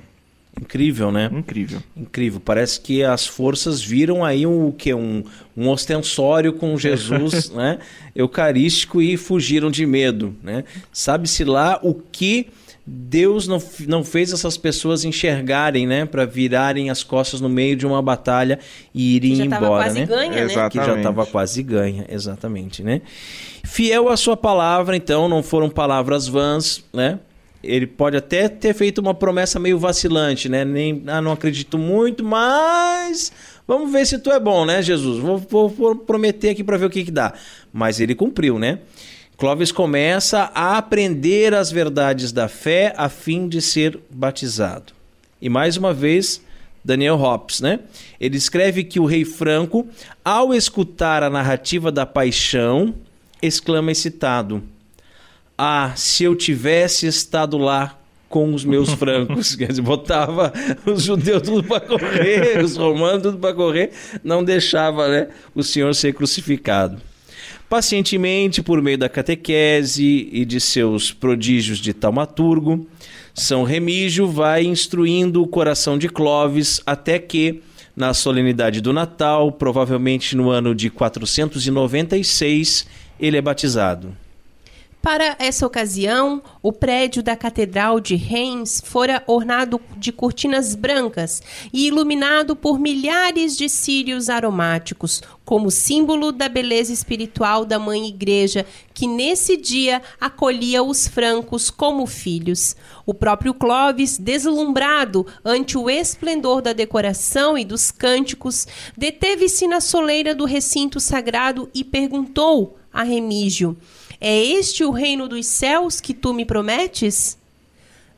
Incrível, né? Incrível. Incrível. Parece que as forças viram aí um, que um, um ostensório com Jesus, né? Eucarístico e fugiram de medo, né? Sabe-se lá o que Deus não, não fez essas pessoas enxergarem, né? Para virarem as costas no meio de uma batalha e irem já embora, quase né? Ganha, né? Exatamente. Que já estava quase ganha, exatamente, né? Fiel à sua palavra, então, não foram palavras vãs, né? Ele pode até ter feito uma promessa meio vacilante, né? Nem, ah, não acredito muito, mas vamos ver se tu é bom, né, Jesus? Vou, vou- vou prometer aqui para ver o que, que dá. Mas ele cumpriu, né? Clóvis começa a aprender as verdades da fé a fim de ser batizado. E mais uma vez, Daniel Hobbes, né? Ele escreve que o rei Franco, ao escutar a narrativa da paixão, exclama excitado: Ah, se eu tivesse estado lá com os meus francos. Quer dizer, botava os judeus tudo para correr, os romanos tudo para correr, não deixava né, o Senhor ser crucificado. Pacientemente, por meio da catequese e de seus prodígios de taumaturgo, São Remígio vai instruindo o coração de Clovis até que, na solenidade do Natal, provavelmente no ano de 496, ele é batizado. Para essa ocasião, o prédio da Catedral de Reims fora ornado de cortinas brancas e iluminado por milhares de círios aromáticos, como símbolo da beleza espiritual da Mãe Igreja, que nesse dia acolhia os francos como filhos. O próprio Clovis, deslumbrado ante o esplendor da decoração e dos cânticos, deteve-se na soleira do recinto sagrado e perguntou a Remígio: é este o reino dos céus que tu me prometes?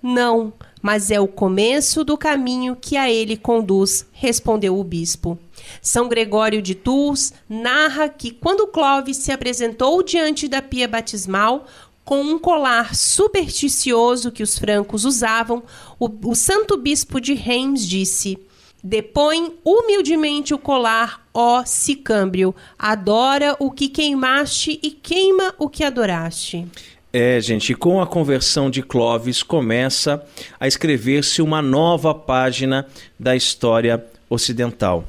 Não, mas é o começo do caminho que a ele conduz, respondeu o bispo. São Gregório de Tours narra que quando Clovis se apresentou diante da pia batismal, com um colar supersticioso que os francos usavam, o, o santo bispo de Reims disse: Depõe humildemente o colar, ó Sicâmbrio. Adora o que queimaste e queima o que adoraste. É, gente, com a conversão de Clovis começa a escrever-se uma nova página da história ocidental.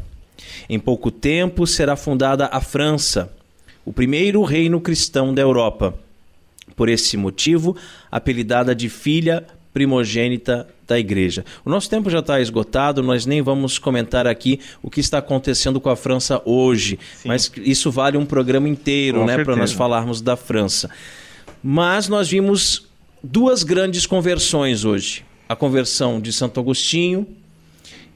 Em pouco tempo será fundada a França, o primeiro reino cristão da Europa. Por esse motivo, apelidada de filha primogênita da igreja. O nosso tempo já está esgotado, nós nem vamos comentar aqui o que está acontecendo com a França hoje, Sim. mas isso vale um programa inteiro, Com né, para nós falarmos da França. Mas nós vimos duas grandes conversões hoje: a conversão de Santo Agostinho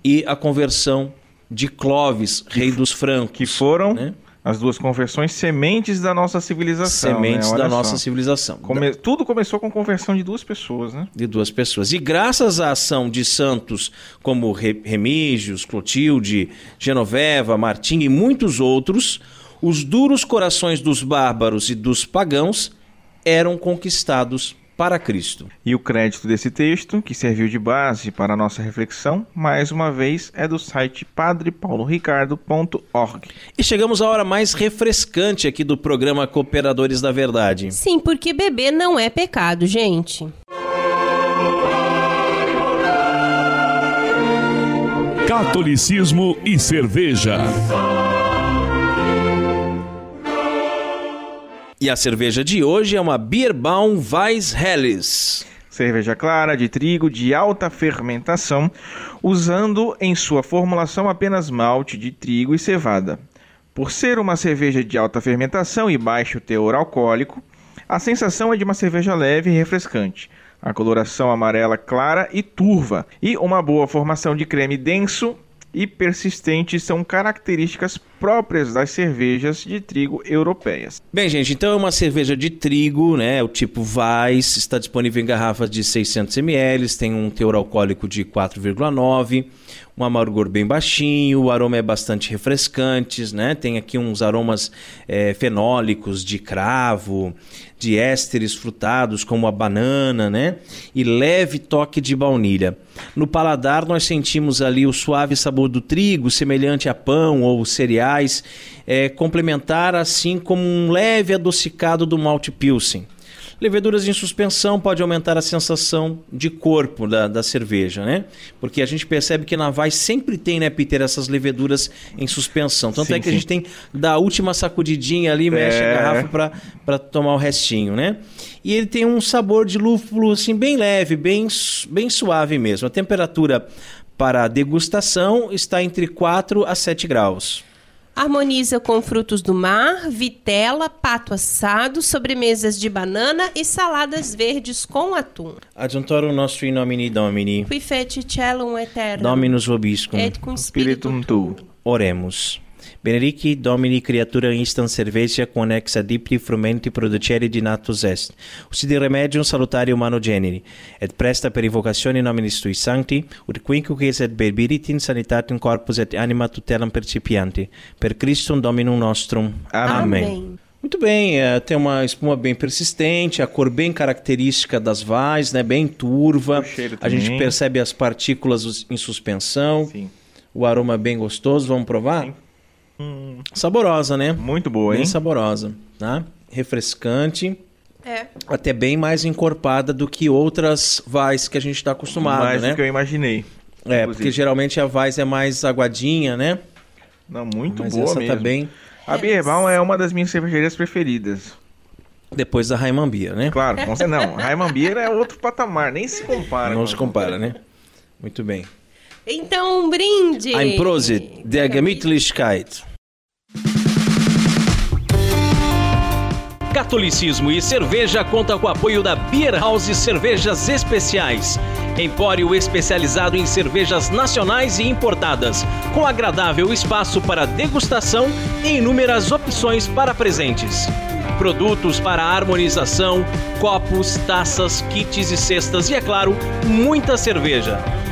e a conversão de Clovis, rei dos francos. Que foram né? As duas conversões sementes da nossa civilização. sementes né? da Olha nossa só. civilização. Come- Tudo começou com conversão de duas pessoas, né? de duas pessoas. E graças à ação de santos como Re- Remígios, Clotilde, Genoveva, Martim e muitos outros, os duros corações dos bárbaros e dos pagãos eram conquistados para Cristo. E o crédito desse texto, que serviu de base para a nossa reflexão, mais uma vez é do site padrepauloricardo.org. E chegamos à hora mais refrescante aqui do programa Cooperadores da Verdade. Sim, porque beber não é pecado, gente. Catolicismo e cerveja. E a cerveja de hoje é uma Bierbaum Weiss Helles. Cerveja clara de trigo de alta fermentação, usando em sua formulação apenas malte de trigo e cevada. Por ser uma cerveja de alta fermentação e baixo teor alcoólico, a sensação é de uma cerveja leve e refrescante. A coloração amarela clara e turva e uma boa formação de creme denso e persistente são características próprias das cervejas de trigo europeias. Bem, gente, então é uma cerveja de trigo, né? O tipo Weiss, está disponível em garrafas de 600 ml, tem um teor alcoólico de 4,9, um amargor bem baixinho, o aroma é bastante refrescante, né? Tem aqui uns aromas é, fenólicos de cravo, de ésteres frutados como a banana, né? E leve toque de baunilha. No paladar nós sentimos ali o suave sabor do trigo, semelhante a pão ou é, complementar assim como um leve adocicado do malte pilsen. Leveduras em suspensão pode aumentar a sensação de corpo da, da cerveja, né? Porque a gente percebe que na Vai sempre tem, né, Peter, essas leveduras em suspensão. Tanto sim, é que sim. a gente tem da última sacudidinha ali, mexe é. a garrafa para tomar o restinho, né? E ele tem um sabor de lúpulo assim bem leve, bem, bem suave mesmo. A temperatura para degustação está entre 4 a 7 graus. Harmoniza com frutos do mar, vitela, pato assado, sobremesas de banana e saladas verdes com atum. Adjuntoro nostro in nomine Domini. Qui feci celum eterno. Dominus vobiscum. Et cum spiritum tu. Oremos. Benedici Domini creatura instant cervecia connex adipti frumenti producere di natus est. Usidi remedium salutari humano generi, et presta per invocatione nominis tui sancti, ut quincuces et in sanitatem corpus et anima tutelam percipianti. Per Christum Dominum nostrum. Amém. Amém. Muito bem, é, tem uma espuma bem persistente, a cor bem característica das vais, né, bem turva. A gente percebe as partículas em suspensão. Sim. O aroma bem gostoso, vamos provar? Sim. Hum. Saborosa, né? Muito boa, hein? Bem saborosa, tá? Refrescante. É. Até bem mais encorpada do que outras vais que a gente está acostumado, mais né? Mais do que eu imaginei. É, inclusive. porque geralmente a vais é mais aguadinha, né? Não, muito Mas boa essa tá mesmo. Tá bem... A Bierbaum é uma das minhas cervejarias preferidas. Depois da Raiman Beer, né? Claro, não. Raiman Beer é outro patamar, nem se compara. Não se compara, né? Muito bem. Então, um brinde. Ein Prosit der Gemütlichkeit. Catolicismo e Cerveja conta com o apoio da Beer House Cervejas Especiais. Empório especializado em cervejas nacionais e importadas, com agradável espaço para degustação e inúmeras opções para presentes. Produtos para harmonização, copos, taças, kits e cestas e, é claro, muita cerveja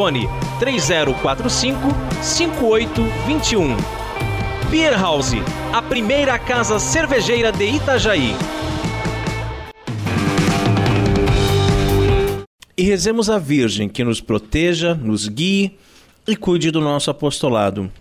Fone 3045 5821. Beer House, a primeira casa cervejeira de Itajaí. E rezemos a Virgem que nos proteja, nos guie e cuide do nosso apostolado.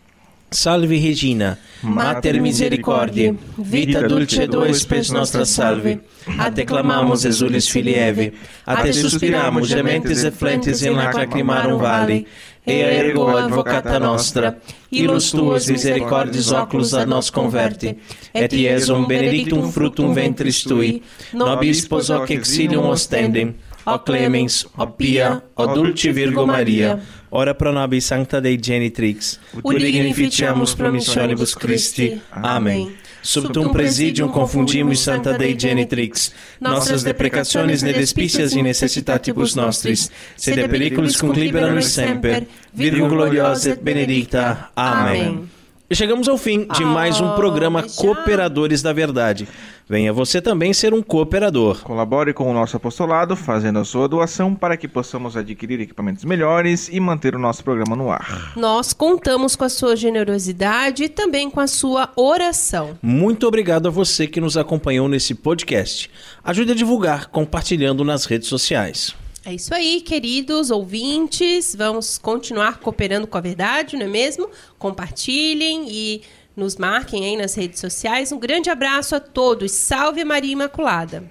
Salve Regina, Mater Misericordiae, vita dulce et spes nostra salve. A te clamamos, exulis filii Eve, a te suspiramos, gementes e flentes in lacrimarum vale, e ergo advocata nostra, ilus tuos misericordias oculus a nos converte, et iesum benedictum fructum ventris tui, nobis pos hoc exilium ostendem, o clemens, o pia, o dulce Virgo Maria, ora pro nobis sancta Dei genitrix, ut dignificiamus promissionibus Christi. Amém. Sub tum presidium confundimus Santa Dei genitrix, nossas deprecationes ne despicias in necessitatibus nostris, sed periculis cum libera nos semper, Virgo gloriosa et benedicta. Amém. Chegamos ao fim de Ah, mais um programa mas já? Cooperadores da Verdade. Venha você também ser um cooperador. Colabore com o nosso apostolado, fazendo a sua doação para que possamos adquirir equipamentos melhores e manter o nosso programa no ar. Nós contamos com a sua generosidade e também com a sua oração. Muito obrigado a você que nos acompanhou nesse podcast. Ajude a divulgar compartilhando nas redes sociais. É isso aí, queridos ouvintes. Vamos continuar cooperando com a verdade, não é mesmo? Compartilhem e nos marquem aí nas redes sociais. Um grande abraço a todos. Salve Maria Imaculada.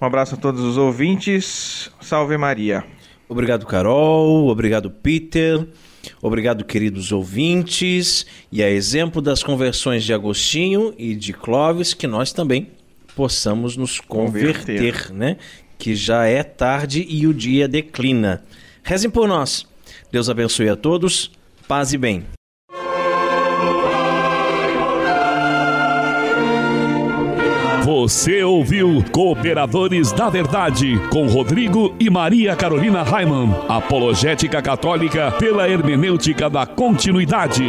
Um abraço a todos os ouvintes. Salve Maria. Obrigado, Carol. Obrigado, Peter. Obrigado, queridos ouvintes. E a exemplo das conversões de Agostinho e de Clóvis, que nós também possamos nos converter, Converter. né? Que já é tarde e o dia declina. Rezem por nós. Deus abençoe a todos. Paz e bem. Você ouviu Cooperadores da Verdade com Rodrigo e Maria Carolina Raimann. Apologética Católica pela hermenêutica da continuidade.